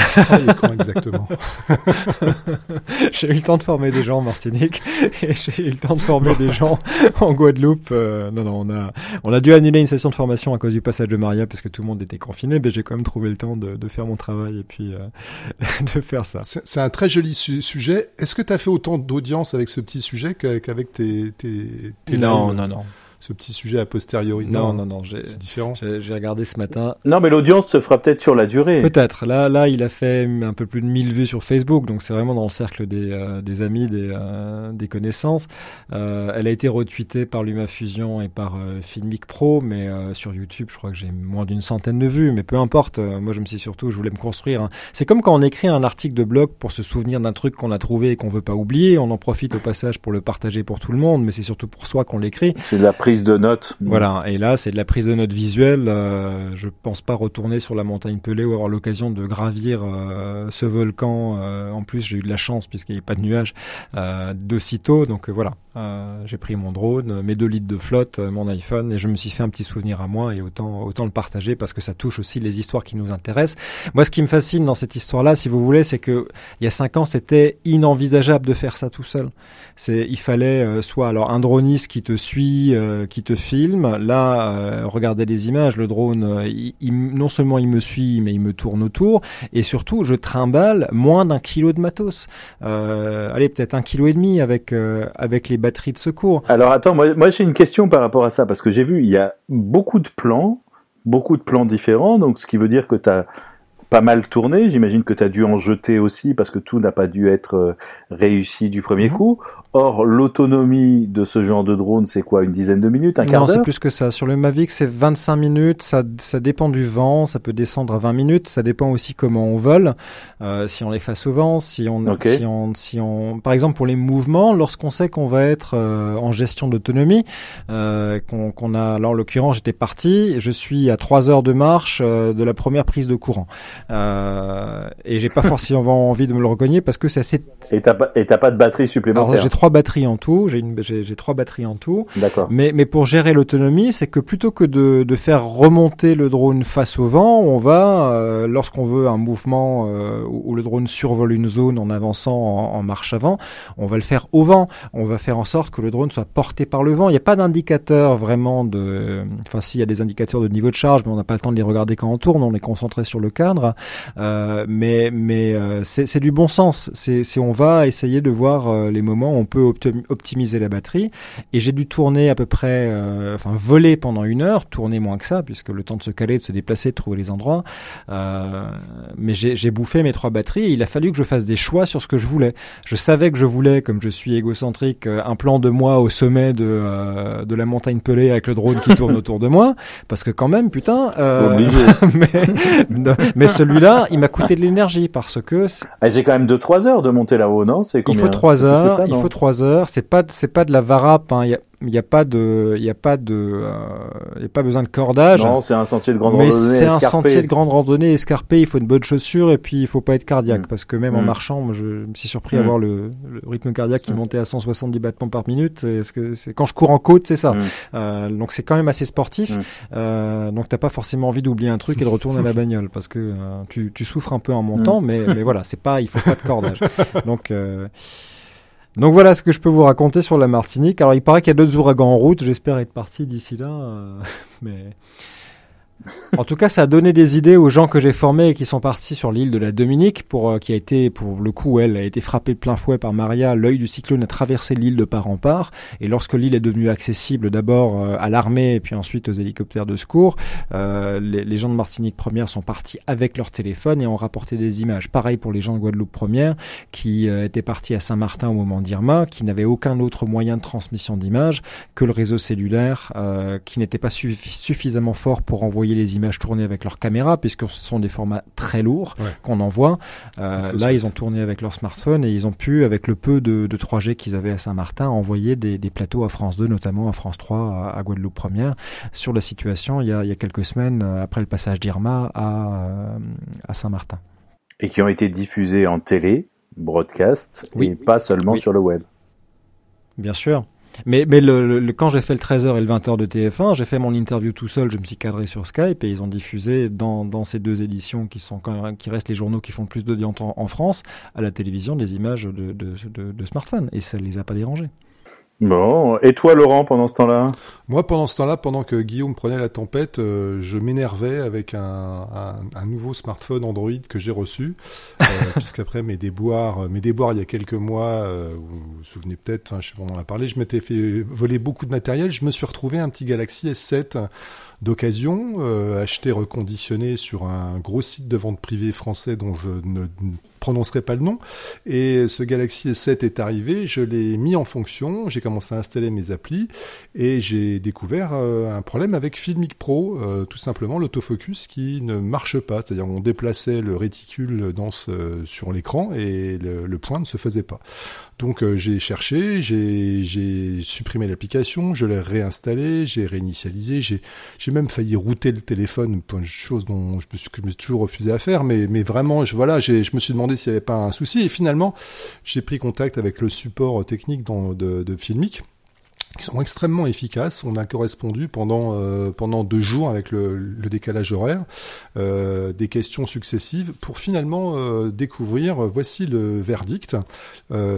quand exactement? [laughs] J'ai eu le temps de former des gens en Martinique [laughs] et j'ai eu le temps de former des gens en Guadeloupe. Euh, non, non, on a on a dû annuler une session de formation à cause du passage de Maria parce que tout le monde était confiné, mais j'ai quand même trouvé le temps de, de faire mon travail et puis euh, [laughs] de faire ça. C'est un très joli sujet. Est-ce que tu as fait autant d'audience avec ce petit sujet qu'avec tes, tes, tes Non, non, non ce petit sujet a posteriori. Non, non, non, c'est différent. J'ai regardé ce matin. Non, mais l'audience se fera peut-être sur la durée. Peut-être. Là, là, il a fait un peu plus de 1000 vues sur Facebook, donc c'est vraiment dans le cercle des, euh, des amis, des, euh, des connaissances. Euh, elle a été retweetée par LumaFusion et par euh, Filmic Pro, mais sur YouTube, je crois que j'ai moins d'une centaine de vues. Mais peu importe. moi, je me suis surtout, je voulais me construire. Hein. C'est comme quand on écrit un article de blog pour se souvenir d'un truc qu'on a trouvé et qu'on veut pas oublier. On en profite au passage pour le partager pour tout le monde, mais c'est surtout pour soi qu'on l'écrit. C'est de la prise de notes. Voilà, et là c'est de la prise de notes visuelle. Euh, je pense pas retourner sur la montagne Pelée ou avoir l'occasion de gravir euh, ce volcan. Euh, en plus, j'ai eu de la chance puisqu'il n'y a pas de nuages euh, d'aussitôt. Donc voilà, j'ai pris mon drone, mes deux litres de flotte, mon iPhone, et je me suis fait un petit souvenir à moi et autant le partager parce que ça touche aussi les histoires qui nous intéressent. Moi, ce qui me fascine dans cette histoire-là, si vous voulez, c'est que il y a cinq ans, c'était inenvisageable de faire ça tout seul. C'est, il fallait soit alors un droniste qui te suit qui te filme. Là, regardez les images, le drone, non seulement il me suit, mais il me tourne autour, et surtout, je trimballe moins d'un kilo de matos. allez, peut-être un kilo et demi avec avec les batteries de secours. Alors attends, moi, moi j'ai une question par rapport à ça parce que j'ai vu il y a beaucoup de plans, beaucoup de plans différents, donc ce qui veut dire que tu as pas mal tourné. J'imagine que tu as dû en jeter aussi parce que tout n'a pas dû être euh, réussi du premier mhm. coup. Or, l'autonomie de ce genre de drone, c'est quoi Une dizaine de minutes Un quart d'heure Non, c'est plus que ça. Sur le Mavic, c'est 25 minutes. Ça, ça dépend du vent. Ça peut descendre à 20 minutes. Ça dépend aussi comment on vole. Euh, si on est face au vent, si on, si on, si on, par exemple pour les mouvements, lorsqu'on sait qu'on va être euh, en gestion d'autonomie, euh, qu'on a, alors en l'occurrence, j'étais parti. Je suis à 3 heures de marche euh, de la première prise de courant. Euh, et j'ai pas [laughs] forcément envie de me le recogner parce que c'est assez. Et t'as pas, et pas de batterie supplémentaire trois batteries en tout. J'ai une, j'ai trois batteries en tout. D'accord. Mais, mais pour gérer l'autonomie, c'est que plutôt que de, de faire remonter le drone face au vent, on va, euh, lorsqu'on veut un mouvement euh, où, le drone survole une zone en avançant en, marche avant, on va le faire au vent. On va faire en sorte que le drone soit porté par le vent. Il n'y a pas d'indicateur vraiment de, enfin si, il y a des indicateurs de niveau de charge, mais on n'a pas le temps de les regarder quand on tourne. On est concentré sur le cadre. Euh, mais mais c'est du bon sens. C'est on va essayer de voir les moments où on peut optimiser la batterie. Et j'ai dû tourner à peu près, euh, enfin voler pendant une heure, tourner moins que ça, puisque le temps de se caler, de se déplacer, de trouver les endroits. Euh, mais j'ai bouffé mes trois batteries. Et il a fallu que je fasse des choix sur ce que je voulais. Je savais que je voulais, comme je suis égocentrique, euh, un plan de moi au sommet de, euh, de la montagne pelée avec le drone qui [laughs] tourne autour de moi, parce que quand même, putain. Euh, [laughs] mais, mais celui-là, il m'a coûté de l'énergie parce que. Ah, j'ai quand même 2-3 heures de monter là-haut, non? C'est Il faut 3 heures. il faut heures. C'est pas c'est pas de la varap. Hein. Il n'y a pas de, il y a pas de, euh, y a pas besoin de cordage. Non, c'est un sentier de grande randonnée. c'est un sentier de grande randonnée escarpé. Il faut une bonne chaussure et puis il faut pas être cardiaque mm. parce que même en mm. marchant, je me suis surpris à mm. voir le, rythme cardiaque qui montait à 170 battements par minute. Est-ce que c'est quand je cours en côte, c'est ça. Euh, donc c'est quand même assez sportif. Euh, donc t'as pas forcément envie d'oublier un truc et de retourner à la [laughs] bagnole parce que euh, tu, tu souffres un peu en montant, mais mais voilà, c'est pas, il faut pas de cordage. [laughs] Donc euh, donc voilà ce que je peux vous raconter sur la Martinique. Alors il paraît qu'il y a d'autres ouragans en route. J'espère être parti d'ici là, euh, [laughs] mais [laughs] en tout cas, ça a donné des idées aux gens que j'ai formés et qui sont partis sur l'île de la Dominique, pour euh, qui a été, pour le coup, elle a été frappée de plein fouet par Maria. L'œil du cyclone a traversé l'île de part en part, et lorsque l'île est devenue accessible d'abord euh, à l'armée et puis ensuite aux hélicoptères de secours, euh, les, gens de Martinique première sont partis avec leur téléphone et ont rapporté des images. Pareil pour les gens de Guadeloupe première, qui étaient partis à Saint-Martin au moment d'Irma, qui n'avaient aucun autre moyen de transmission d'images que le réseau cellulaire, qui n'était pas suffisamment fort pour envoyer les images tournées avec leur caméra, puisque ce sont des formats très lourds qu'on envoie. Euh, là, ils ont tourné avec leur smartphone et ils ont pu, avec le peu de, 3G qu'ils avaient à Saint-Martin, envoyer des, plateaux à France 2, notamment à France 3, à, Guadeloupe Première, sur la situation il y a, quelques semaines euh, après le passage d'Irma à, euh, à Saint-Martin. Et qui ont été diffusés en télé, broadcast, oui. et pas seulement sur le web. Bien sûr. Mais, mais le, quand j'ai fait le 13h et le 20h de TF1, j'ai fait mon interview tout seul, je me suis cadré sur Skype et ils ont diffusé dans, dans ces deux éditions qui, sont, qui restent les journaux qui font le plus d'audience en, France, à la télévision, des images de, de, de. Et ça ne les a pas dérangés. Bon, et toi Laurent pendant ce temps-là? Moi pendant ce temps-là, pendant que Guillaume prenait la tempête, euh, je m'énervais avec un, un, un, nouveau smartphone Android que j'ai reçu, euh, [laughs] puisqu'après mes déboires, mes déboires il y a quelques mois, euh, vous vous souvenez peut-être, enfin je sais pas, on en a parlé, je m'étais fait voler beaucoup de matériel, je me suis retrouvé un petit Galaxy S7 d'occasion, euh, acheté reconditionné sur un gros site de vente privée français dont je ne prononcerai pas le nom. Et ce Galaxy S7 est arrivé, je l'ai mis en fonction, j'ai commencé à installer mes applis et j'ai découvert euh, un problème avec Filmic Pro, euh, tout simplement l'autofocus qui ne marche pas. C'est-à-dire on déplaçait le réticule dans sur l'écran et le, point ne se faisait pas. Donc euh, j'ai cherché, j'ai supprimé l'application, je l'ai réinstallé, j'ai réinitialisé, j'ai même failli router le téléphone, chose dont je me suis, que je me suis toujours refusé à faire, mais, mais vraiment, je, voilà, je me suis demandé s'il n'y avait pas un souci, et finalement, j'ai pris contact avec le support technique de, de Filmic, qui sont extrêmement efficaces. On a correspondu pendant euh, pendant deux jours avec le, décalage horaire euh, des questions successives pour finalement euh, découvrir. Voici le verdict.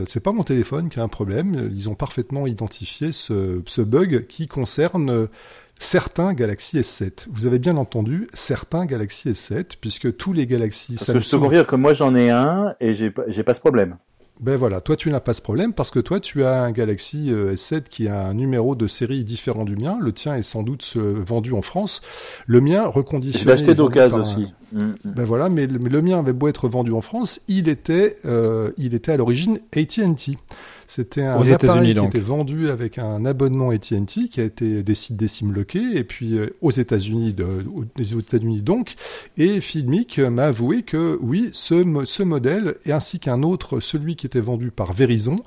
C'est pas mon téléphone qui a un problème. Ils ont parfaitement identifié ce, ce bug qui concerne certains Galaxy S7. Vous avez bien entendu, certains Galaxy S7, puisque tous les Galaxy Parce que je te confirme que moi j'en ai un et j'ai pas, j'ai pas ce problème. Ben voilà, toi tu n'as pas ce problème parce que toi tu as un Galaxy euh, S7 qui a un numéro de série différent du mien. Le tien est sans doute euh, vendu en France. Le mien reconditionné. Je l'ai acheté d'occasion aussi. Mm, mm. Ben voilà, mais, mais, le mien avait beau être vendu en France, il était, euh, il était à l'origine AT&T. C'était un Aux appareil qui donc. était vendu avec un abonnement AT&T qui a été décimloqué et puis euh, aux États-Unis, aux États-Unis donc. Et Filmic m'a avoué que oui, ce, ce modèle et ainsi qu'un autre, celui qui était vendu par Verizon,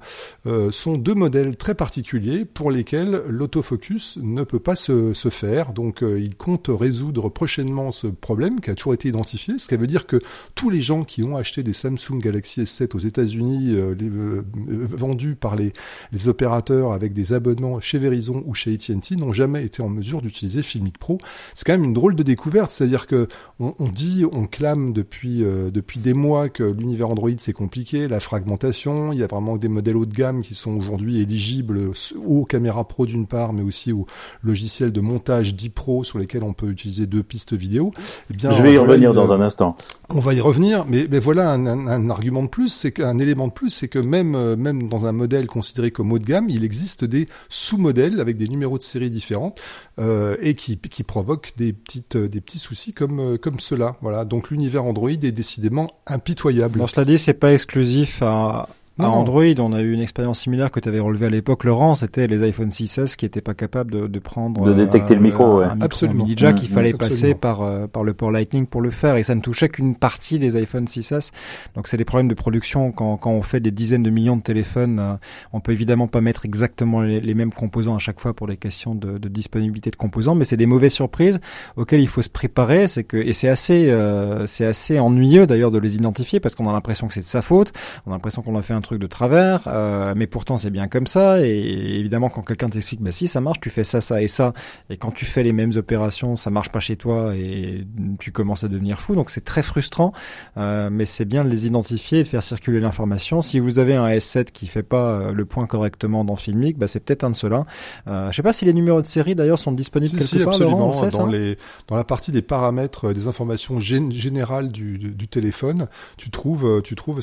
euh, sont deux modèles très particuliers pour lesquels l'autofocus ne peut pas se, se faire. Donc euh, il compte résoudre prochainement ce problème qui a toujours été identifié, ce qui veut dire que tous les gens qui ont acheté des Samsung Galaxy S7 aux États-Unis euh, vendus par les, les, opérateurs avec des abonnements chez Verizon ou chez AT&T n'ont jamais été en mesure d'utiliser Filmic Pro. C'est quand même une drôle de découverte, c'est-à-dire que on, on, dit, on clame depuis euh, depuis des mois que l'univers Android c'est compliqué, la fragmentation, il y a vraiment des modèles haut de gamme qui sont aujourd'hui éligibles aux caméras pro d'une part, mais aussi aux logiciels de montage 10 Pro sur lesquels on peut utiliser deux pistes vidéo. Eh bien, Je vais y revenir une, dans un instant. On va y revenir, mais, voilà un, argument de plus, c'est qu'un élément de plus, c'est que même même dans un modèle considéré comme haut de gamme, il existe des sous-modèles avec des numéros de série différents euh, et qui, qui provoquent des petites des petits soucis comme comme cela. Voilà. Donc l'univers Android est décidément impitoyable. Bon, cela dit, c'est pas exclusif à à Android, on a eu une expérience similaire que tu avais relevée à l'époque, Laurent. C'était les iPhone 6s qui n'étaient pas capables de, de prendre de détecter euh, le micro, ouais. un micro absolument. mini jack. Mmh, il fallait mmh, passer par euh, par le port Lightning pour le faire, et ça ne touchait qu'une partie des iPhone 6s. Donc c'est des problèmes de production quand quand on fait des dizaines de millions de téléphones. Euh, on peut évidemment pas mettre exactement les, les, mêmes composants à chaque fois pour les questions de, de disponibilité de composants, mais c'est des mauvaises surprises auxquelles il faut se préparer. C'est que et c'est assez euh, c'est assez ennuyeux d'ailleurs de les identifier parce qu'on a l'impression que c'est de sa faute. On a l'impression qu'on a fait un truc de travers. Euh, mais pourtant c'est bien comme ça. Et évidemment, quand quelqu'un t'explique, bah si ça marche, tu fais ça, ça et ça, et quand tu fais les mêmes opérations, ça marche pas chez toi et tu commences à devenir fou. Donc c'est très frustrant, euh, mais c'est bien de les identifier et de faire circuler l'information. Si vous avez un S7 qui fait pas euh, le point correctement dans Filmic, bah c'est peut-être un de ceux-là. Euh, je sais pas si les numéros de série d'ailleurs sont disponibles si, quelque si, part. Absolument. Laurent, sait, dans, les, dans la partie des paramètres, des informations gén générales du, téléphone, tu trouves, tu trouves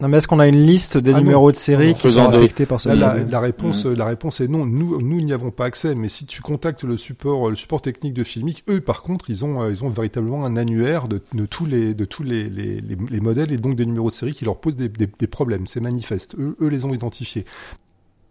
non, mais est-ce qu'on a une liste des ah numéros non, de série non, qui sont affectés par ce la, la, la, réponse, mmh. la réponse est non. Nous, nous n'y avons pas accès. Mais si tu contactes le support, le support technique de Filmic, eux, par contre, ils ont, ils ont véritablement un annuaire de, de tous les, de tous les, les, les, les, modèles et donc des numéros de série qui leur posent des, des, des problèmes. C'est manifeste. Eux, eux les ont identifiés.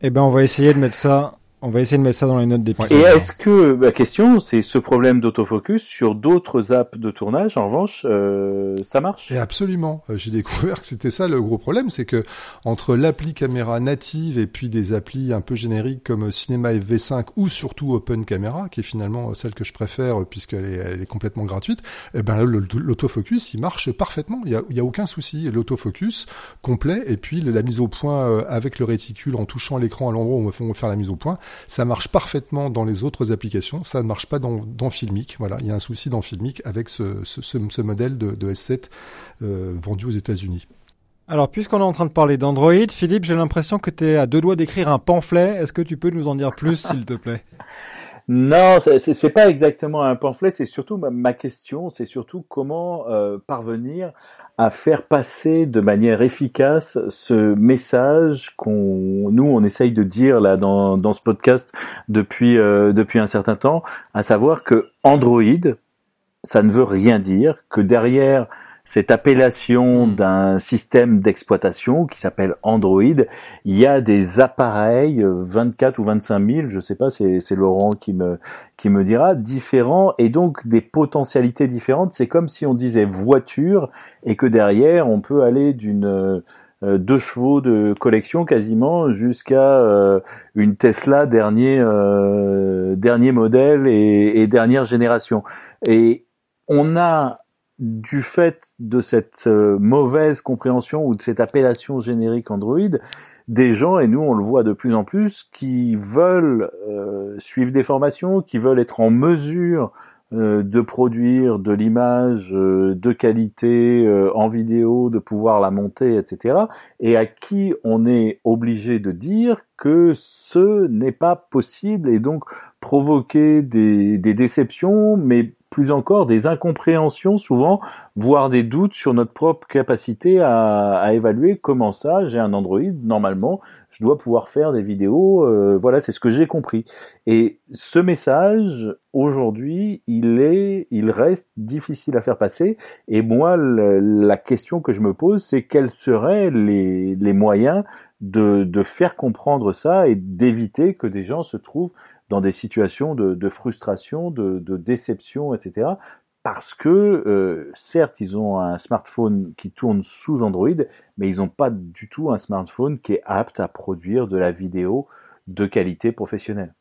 Eh ben, on va essayer de mettre ça on va essayer de mettre ça dans les notes d'épisode. Et est-ce que, ma question, c'est ce problème d'autofocus sur d'autres apps de tournage, en revanche, euh, ça marche? Et absolument. J'ai découvert que c'était ça le gros problème, c'est que entre l'appli caméra native et puis des applis un peu génériques comme Cinema FV5 ou surtout Open Camera, qui est finalement celle que je préfère puisqu'elle est, elle est complètement gratuite, eh ben l'autofocus, il marche parfaitement. Il y a, il y a aucun souci. L'autofocus complet et puis la mise au point avec le réticule en touchant l'écran à l'endroit où on va faire la mise au point ça marche parfaitement dans les autres applications, ça ne marche pas dans, dans Filmic. Voilà, il y a un souci dans Filmic avec ce, ce, ce, ce modèle de, de S7 euh, vendu aux États-Unis. Alors, puisqu'on est en train de parler d'Android, Philippe, j'ai l'impression que tu es à deux doigts d'écrire un pamphlet. Est-ce que tu peux nous en dire plus, s'il te plaît? [laughs] Non, c'est pas exactement un pamphlet. C'est surtout ma, question. C'est surtout comment euh, parvenir à faire passer de manière efficace ce message qu'on nous on essaye de dire là dans, dans ce podcast depuis euh, depuis un certain temps, à savoir que Android ça ne veut rien dire que derrière cette appellation d'un système d'exploitation qui s'appelle Android, il y a des appareils, 24 ou 25 000, je sais pas, c'est, c'est Laurent qui me, qui me dira, différents et donc des potentialités différentes. C'est comme si on disait voiture et que derrière on peut aller d'une euh, deux chevaux de collection quasiment jusqu'à euh, une Tesla dernier euh, dernier modèle et, et dernière génération. Et on a du fait de cette euh, mauvaise compréhension ou de cette appellation générique Android, des gens, et nous on le voit de plus en plus, qui veulent euh, suivre des formations, qui veulent être en mesure euh, de produire de l'image euh, de qualité en vidéo, de pouvoir la monter, etc. Et à qui on est obligé de dire que ce n'est pas possible et donc provoquer des, des déceptions, mais plus encore des incompréhensions souvent, voire des doutes sur notre propre capacité à, évaluer comment ça, j'ai un Android, normalement, je dois pouvoir faire des vidéos, euh, voilà, c'est ce que j'ai compris. Et ce message, aujourd'hui, il est, il reste difficile à faire passer. Et moi, la question que je me pose, c'est quels seraient les, moyens de faire comprendre ça et d'éviter que des gens se trouvent dans des situations de, frustration, de, déception, etc. Parce que, euh, certes, ils ont un smartphone qui tourne sous Android, mais ils n'ont pas du tout un smartphone qui est apte à produire de la vidéo de qualité professionnelle.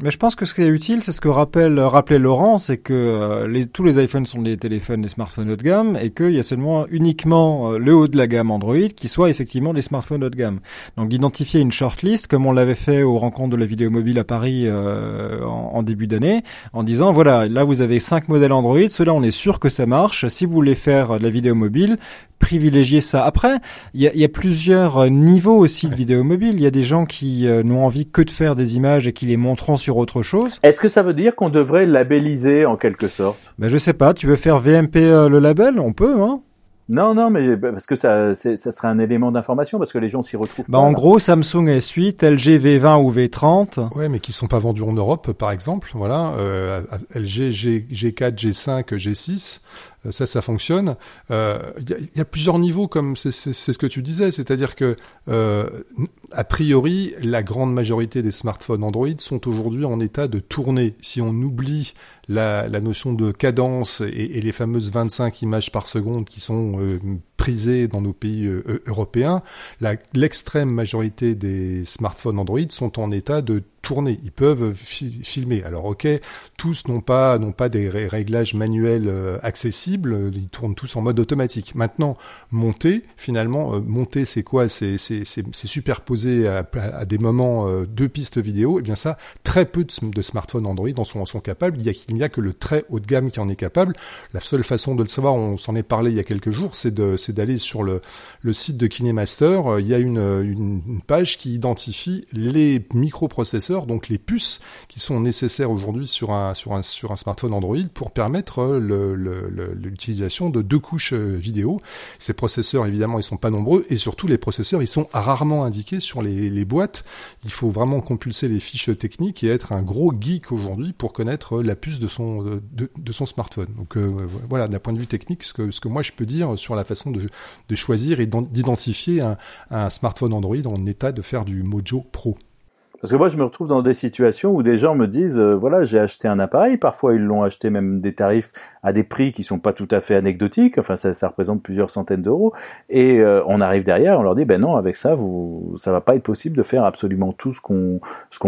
Mais je pense que ce qui est utile, c'est ce que rappelle, rappelait Laurent, c'est que euh, les, tous les iPhones sont des téléphones, des smartphones haut de gamme, et qu'il y a seulement uniquement euh, le haut de la gamme Android qui soit effectivement des smartphones haut de gamme. Donc d'identifier une shortlist, comme on l'avait fait aux rencontres de la vidéo mobile à Paris euh, en, en, début d'année, en disant voilà, là vous avez cinq modèles Android, ceux-là on est sûr que ça marche. Si vous voulez faire de la vidéo mobile, privilégier ça. Après, il y a, plusieurs euh, niveaux aussi de vidéo mobile. Il y a des gens qui euh, n'ont envie que de faire des images et qui les montreront sur autre chose. Est-ce que ça veut dire qu'on devrait labelliser en quelque sorte? Ben, Je sais pas. Tu veux faire VMP euh, le label? On peut, hein non, non, mais bah, parce que ça, ça serait un élément d'information parce que les gens s'y retrouvent. Bah, en gros, Samsung S8, LG V20 ou V30. Ouais, mais qui sont pas vendus en Europe, par exemple. Voilà, euh, LG G, G4, G5, G6. Ça, ça fonctionne. Il euh, y, y, a plusieurs niveaux, comme c'est ce que tu disais, c'est-à-dire que euh, a priori, la grande majorité des smartphones Android sont aujourd'hui en état de tourner. Si on oublie la, la notion de cadence et, et, les fameuses 25 images par seconde qui sont euh, prisées dans nos pays euh, européens, l'extrême majorité des smartphones Android sont en état de tourner, ils peuvent filmer. Alors ok, tous n'ont pas n'ont pas des réglages manuels euh, accessibles, ils tournent tous en mode automatique. Maintenant, monter, finalement, euh, monter c'est quoi? C'est superposer à, à, des moments euh, deux pistes vidéo. Et eh bien ça, très peu de, smartphones Android en sont, en sont capables. Il y a n'y a que le très haut de gamme qui en est capable. La seule façon de le savoir, on s'en est parlé il y a quelques jours, c'est de c'est d'aller sur le site de KineMaster. Il y a une page qui identifie les microprocesseurs donc les puces qui sont nécessaires aujourd'hui sur un, sur, un, sur un smartphone Android pour permettre l'utilisation de deux couches euh, vidéo. Ces processeurs, évidemment, ils sont pas nombreux et surtout les processeurs, ils sont rarement indiqués sur les, boîtes. Il faut vraiment compulser les fiches techniques et être un gros geek aujourd'hui pour connaître la puce de son, smartphone. Donc euh, voilà, d'un point de vue technique, ce que, ce que moi je peux dire sur la façon de, de choisir et d'identifier un, smartphone Android en état de faire du Mojo Pro. Parce que moi, je me retrouve dans des situations où des gens me disent, euh, voilà, j'ai acheté un appareil. Parfois, ils l'ont acheté même des tarifs à des prix qui sont pas tout à fait anecdotiques. Enfin, ça, représente plusieurs centaines d'euros. Et euh, on arrive derrière, on leur dit, ben non, avec ça, vous, ça va pas être possible de faire absolument tout ce qu'on,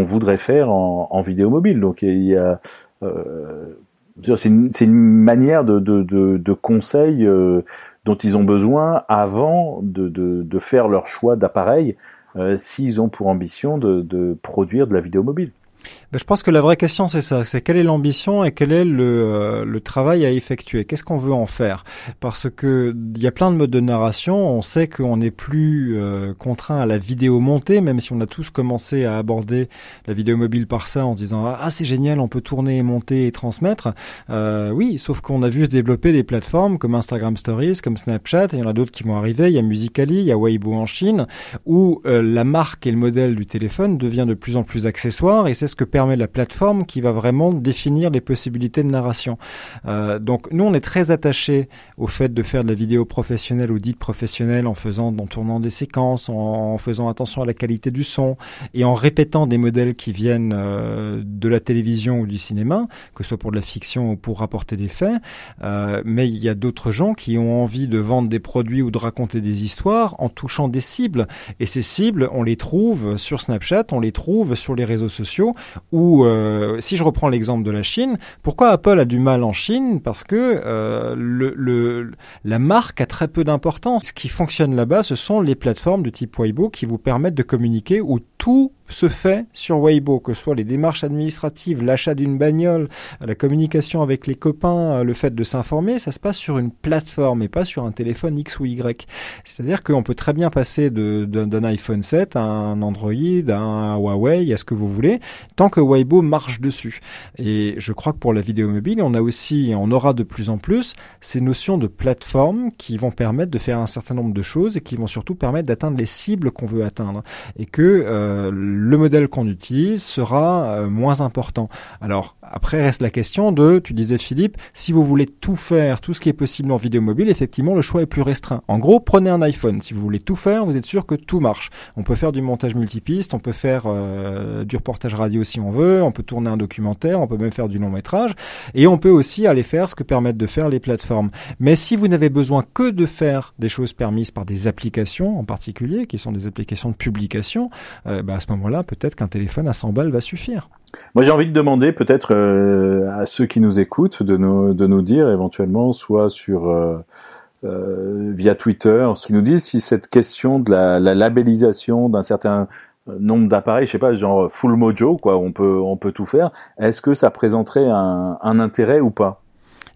voudrait faire en, en, vidéo mobile. Donc, euh, c'est une, manière de, de, conseil dont ils ont besoin avant de, faire leur choix d'appareil. Euh, s'ils ont pour ambition de, de produire de la vidéo mobile. Ben, je pense que la vraie question c'est ça, c'est quelle est l'ambition et quel est le, euh, le travail à effectuer? Qu'est-ce qu'on veut en faire? Parce que il y a plein de modes de narration. On sait qu'on n'est plus euh, contraint à la vidéo montée, même si on a tous commencé à aborder la vidéo mobile par ça en disant ah c'est génial, on peut tourner, monter et transmettre. Euh, oui, sauf qu'on a vu se développer des plateformes comme Instagram Stories, comme Snapchat. Et il y en a d'autres qui vont arriver. Il y a Musically, il y a Weibo en Chine, où la marque et le modèle du téléphone devient de plus en plus accessoire. Et c'est ce que permet la plateforme qui va vraiment définir les possibilités de narration. Euh, donc nous, on est très attachés au fait de faire de la vidéo professionnelle ou dite professionnelle en faisant, en tournant des séquences, en, faisant attention à la qualité du son et en répétant des modèles qui viennent euh, de la télévision ou du cinéma, que ce soit pour de la fiction ou pour rapporter des faits. Euh, mais il y a d'autres gens qui ont envie de vendre des produits ou de raconter des histoires en touchant des cibles. Et ces cibles, on les trouve sur Snapchat, on les trouve sur les réseaux sociaux ou si je reprends l'exemple de la Chine, pourquoi Apple a du mal en Chine? Parce que le, la marque a très peu d'importance. Ce qui fonctionne là-bas, ce sont les plateformes de type Weibo qui vous permettent de communiquer où tout se fait sur Weibo, que ce soit les démarches administratives, l'achat d'une bagnole, la communication avec les copains, le fait de s'informer, ça se passe sur une plateforme et pas sur un téléphone X ou Y. C'est-à-dire qu'on peut très bien passer d'un iPhone 7 à un Android, à un Huawei, à ce que vous voulez, tant que Weibo marche dessus. Et je crois que pour la vidéo mobile, on a aussi, on aura de plus en plus ces notions de plateforme qui vont permettre de faire un certain nombre de choses et qui vont surtout permettre d'atteindre les cibles qu'on veut atteindre. Et que euh, le modèle qu'on utilise sera euh, moins important. Alors après reste la question de, tu disais Philippe, si vous voulez tout faire, tout ce qui est possible en vidéo mobile, effectivement le choix est plus restreint. En gros, prenez un iPhone. Si vous voulez tout faire, vous êtes sûr que tout marche. On peut faire du montage multipiste, on peut faire euh, du reportage radio si on veut, on peut tourner un documentaire, on peut même faire du long métrage, et on peut aussi aller faire ce que permettent de faire les plateformes. Mais si vous n'avez besoin que de faire des choses permises par des applications en particulier, qui sont des applications de publication, euh, bah à ce moment-là, peut-être qu'un téléphone à 100 balles va suffire. Moi, j'ai envie de demander peut-être euh, à ceux qui nous écoutent de nous, de nous dire éventuellement, soit sur euh, euh, via Twitter, qu'ils nous disent si cette question de la, la labellisation d'un certain nombre d'appareils, je sais pas, genre full mojo, quoi, on peut, on peut tout faire. Est-ce que ça présenterait un intérêt ou pas?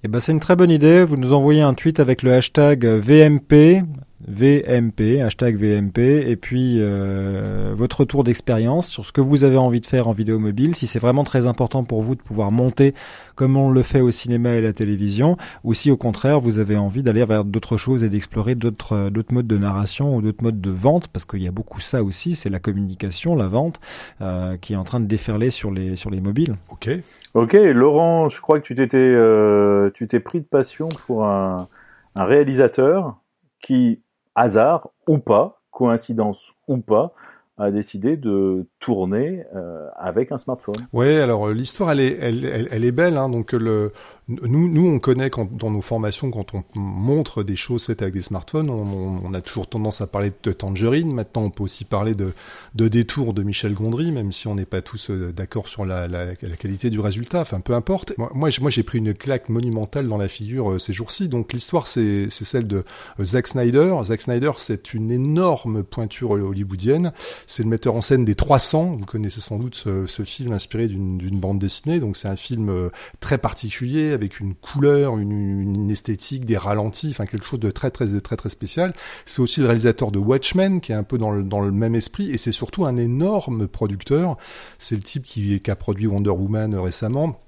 Eh ben, c'est une très bonne idée. Vous nous envoyez un tweet avec le hashtag VMP, VMP, hashtag VMP, et puis euh, votre retour d'expérience sur ce que vous avez envie de faire en vidéo mobile, si c'est vraiment très important pour vous de pouvoir monter comme on le fait au cinéma et la télévision, ou si au contraire vous avez envie d'aller vers d'autres choses et d'explorer d'autres d'autres modes de narration ou d'autres modes de vente, parce qu'il y a beaucoup ça aussi, c'est la communication, la vente, euh, qui est en train de déferler sur les sur les mobiles. Ok. Ok, Laurent, je crois que tu t'étais, euh, tu t'es pris de passion pour un, un réalisateur qui, hasard ou pas, coïncidence ou pas, a décidé de tourner euh, avec un smartphone. Ouais, alors l'histoire elle est elle, elle, elle est belle hein, donc le nous nous on connaît quand dans nos formations quand on montre des choses faites avec des smartphones, on, on, a toujours tendance à parler de Tangerine, maintenant on peut aussi parler de de détour de Michel Gondry même si on n'est pas tous euh, d'accord sur la, la, la, qualité du résultat, enfin peu importe. Moi moi j'ai pris une claque monumentale dans la figure ces jours-ci. Donc l'histoire c'est celle de Zack Snyder. Zack Snyder c'est une énorme pointure hollywoodienne c'est le metteur en scène des 300. Vous connaissez sans doute ce, ce film inspiré d'une bande dessinée. Donc c'est un film euh, très particulier avec une couleur, une, esthétique, des ralentis, enfin quelque chose de très très très très spécial. C'est aussi le réalisateur de Watchmen qui est un peu dans le, même esprit et c'est surtout un énorme producteur. C'est le type qui, qui a produit Wonder Woman récemment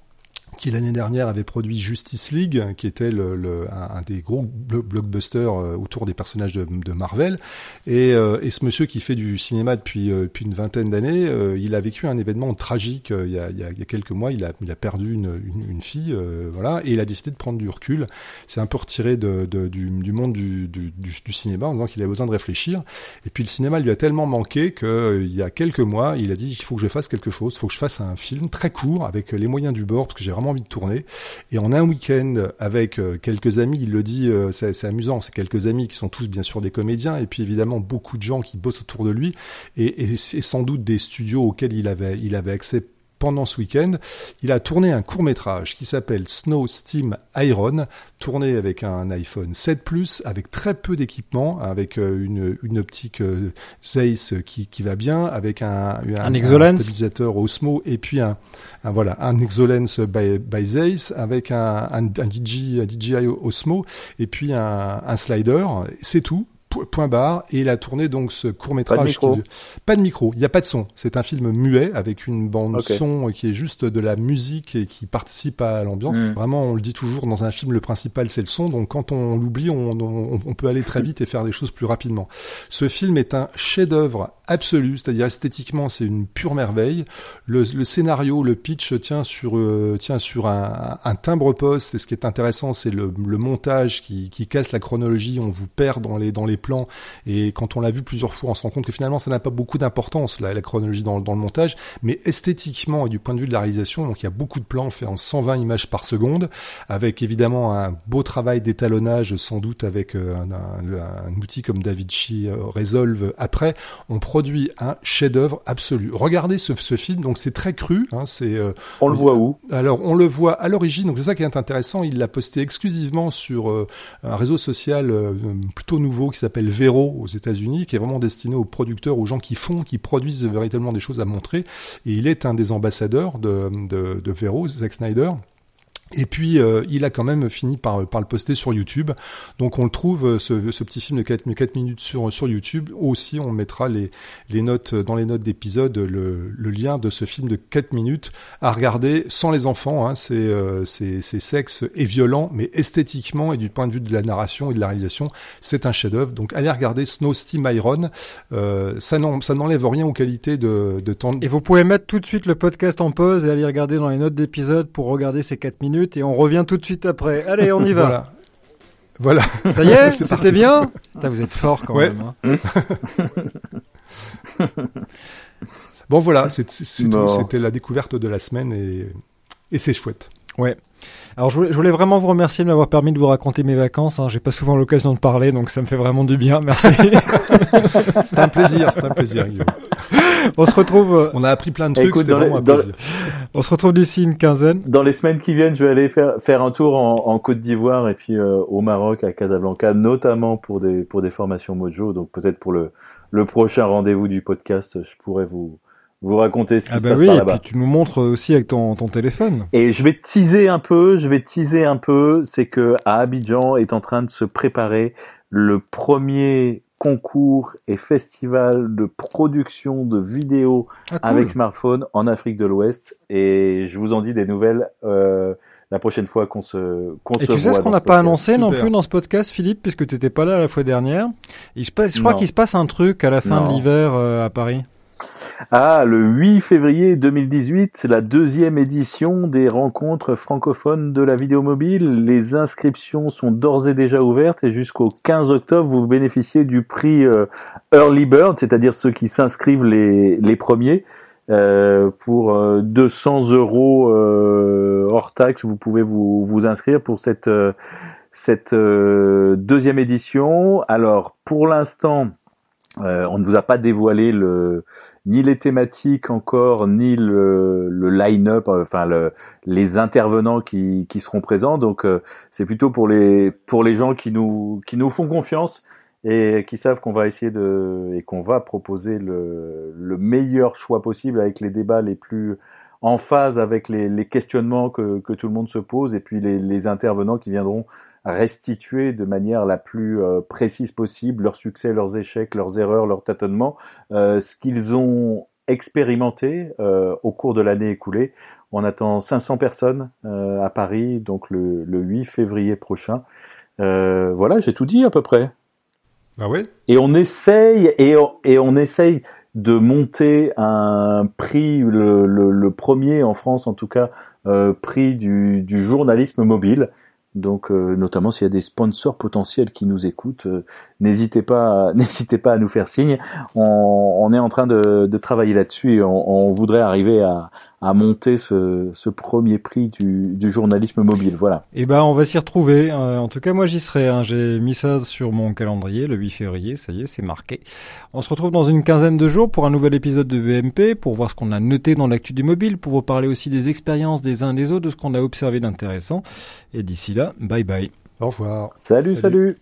qui l'année dernière avait produit Justice League, qui était le, le, un, des gros blockbusters euh, autour des personnages de, Marvel. Et, euh, et, ce monsieur qui fait du cinéma depuis, euh, depuis une vingtaine d'années, il a vécu un événement tragique il y a, il y a, il y a quelques mois. Il a, il a perdu une, une, une fille, voilà, et il a décidé de prendre du recul. C'est un peu retiré de, de du, du, monde du, du, du, cinéma en disant qu'il avait besoin de réfléchir. Et puis le cinéma lui a tellement manqué que il y a quelques mois, il a dit qu'il faut que je fasse quelque chose, il faut que je fasse un film très court avec les moyens du bord, parce que j'ai vraiment envie de tourner. Et en un week-end, avec euh, quelques amis, il le dit, euh, c'est amusant, c'est quelques amis qui sont tous bien sûr des comédiens, et puis évidemment beaucoup de gens qui bossent autour de lui, et, sans doute des studios auxquels il avait, il avait accès pendant ce week-end, il a tourné un court métrage qui s'appelle Snow Steam Iron, tourné avec un iPhone 7 Plus, avec très peu d'équipement, avec euh, une, une optique euh, Zeiss qui, qui va bien, avec un, un, un, un stabilisateur Osmo et puis un, un voilà un Exolens by, by Zeiss avec un, un, un, DJ, un DJI Osmo et puis un, un slider. C'est tout point barre et il a tourné donc ce court métrage. Pas de micro. Qui... Pas de micro. Il n'y a pas de son. C'est un film muet avec une bande okay. son qui est juste de la musique et qui participe à l'ambiance. Mm. Vraiment, on le dit toujours dans un film, le principal c'est le son. Donc quand on l'oublie, on, on, on, peut aller très [laughs] vite et faire des choses plus rapidement. Ce film est un chef-d'œuvre absolu, c'est-à-dire esthétiquement c'est une pure merveille. Le, le, scénario, le pitch tient sur euh, tient sur un, un, timbre poste. Et ce qui est intéressant, c'est le, le, montage qui, qui casse la chronologie. On vous perd dans les dans les plans. Et quand on l'a vu plusieurs fois, on se rend compte que finalement ça n'a pas beaucoup d'importance la, la, chronologie dans, dans, le montage, mais esthétiquement et du point de vue de la réalisation, donc il y a beaucoup de plans faits en 120 images par seconde, avec évidemment un beau travail d'étalonnage, sans doute avec euh, un, un, outil comme DaVinci euh, Resolve. Après, produit un chef-d'œuvre absolu. Regardez ce, ce film, donc c'est très cru. Hein, c'est euh, on le voit où? Alors on le voit à l'origine, donc c'est ça qui est intéressant. Il l'a posté exclusivement sur euh, un réseau social euh, plutôt nouveau qui s'appelle Vero aux États-Unis, qui est vraiment destiné aux producteurs, aux gens qui font, qui produisent véritablement des choses à montrer. Et il est un des ambassadeurs de, de, de Vero, Zack Snyder. Et puis euh, il a quand même fini par, par le poster sur YouTube. Donc on le trouve euh, ce, ce petit film de 4, 4, minutes sur sur YouTube. Aussi on mettra les les notes dans les notes d'épisode le, le lien de ce film de 4 minutes à regarder sans les enfants. Hein. C'est euh, sexe et violent, mais esthétiquement et du point de vue de la narration et de la réalisation, c'est un chef-d'œuvre. Donc allez regarder Snow Steam Iron. Euh, ça n'enlève rien aux qualités de de temps. Et vous pouvez mettre tout de suite le podcast en pause et aller regarder dans les notes d'épisode pour regarder ces 4 minutes et on revient tout de suite après. Allez, on y va. Voilà. Voilà. Ça y est, [laughs] c'était bien. Putain, vous êtes fort quand Ouais. même. hein. [laughs] Bon voilà, c'est c'est Non. tout. C'était la découverte de la semaine et et c'est chouette. Ouais. Alors je voulais, je voulais vraiment vous remercier de m'avoir permis de vous raconter mes vacances. Hein. J'ai pas souvent l'occasion de parler, donc ça me fait vraiment du bien. Merci. [laughs] C'était un plaisir, c'était un plaisir. Guillaume. on se retrouve, euh, On a appris plein de trucs, Écoute, les- vraiment un dans- plaisir. on se retrouve d'ici une quinzaine. Dans les semaines qui viennent, je vais aller faire, faire un tour en, en Côte d'Ivoire et puis euh, au Maroc, à Casablanca, notamment pour des, pour des formations Mojo. Donc peut-être pour le, le prochain rendez-vous du podcast, je pourrais vous, vous raconter ce qui Ah se bah passe oui, par et là-bas. puis tu nous montres aussi avec ton, ton téléphone. Et je vais teaser un peu, je vais teaser un peu, c'est que à Abidjan est en train de se préparer le premier concours et festival de production de vidéos Ah, cool. avec smartphone en Afrique de l'Ouest et je vous en dis des nouvelles euh, la prochaine fois qu'on se qu'on Et se tu sais ce qu'on n'a pas annoncé non plus dans ce podcast, Philippe, puisque tu n'étais pas là la fois dernière? Se je crois Non. qu'il se passe un truc à la fin Non. de l'hiver euh, à Paris. Ah, le 8 février 2018, c'est la deuxième édition des rencontres francophones de la vidéo mobile. Les inscriptions sont d'ores et déjà ouvertes et jusqu'au 15 octobre, vous bénéficiez du prix euh, Early Bird, c'est-à-dire ceux qui s'inscrivent les, premiers. Euh, pour euh, 200 euros euh, hors taxe, vous pouvez vous, inscrire pour cette, cette deuxième édition. Alors, pour l'instant, on ne vous a pas dévoilé le, ni les thématiques encore, ni le, le line-up, enfin le, les intervenants qui, qui seront présents. Donc euh, c'est plutôt pour les pour les gens qui nous qui nous font confiance et qui savent qu'on va essayer de et qu'on va proposer le, le meilleur choix possible avec les débats les plus en phase avec les, les questionnements que, que tout le monde se pose et puis les, les intervenants qui viendront restituer de manière la plus euh, précise possible leurs succès, leurs échecs, leurs erreurs, leurs tâtonnements, euh, ce qu'ils ont expérimenté euh, au cours de l'année écoulée. On attend 500 personnes à Paris, donc le, le 8 février prochain. Voilà, j'ai tout dit à peu près. Bah ouais. Et on essaye et on, et on essaye de monter un prix, le, le, le premier en France en tout cas, euh, prix du, du journalisme mobile. Donc, euh, notamment s'il y a des sponsors potentiels qui nous écoutent, euh, n'hésitez pas, [laughs] n'hésitez pas à nous faire signe. On, on est en train de, travailler là-dessus et on voudrait arriver à, à monter ce, ce premier prix du, du journalisme mobile. Voilà. Eh ben, on va s'y retrouver. Euh, en tout cas, moi, j'y serai. hein. J'ai mis ça sur mon calendrier le 8 février. Ça y est, c'est marqué. On se retrouve dans une quinzaine de jours pour un nouvel épisode de VMP, pour voir ce qu'on a noté dans l'actu du mobile, pour vous parler aussi des expériences des uns et des autres, de ce qu'on a observé d'intéressant. Et d'ici là, bye bye. Au revoir. salut. Salut. salut.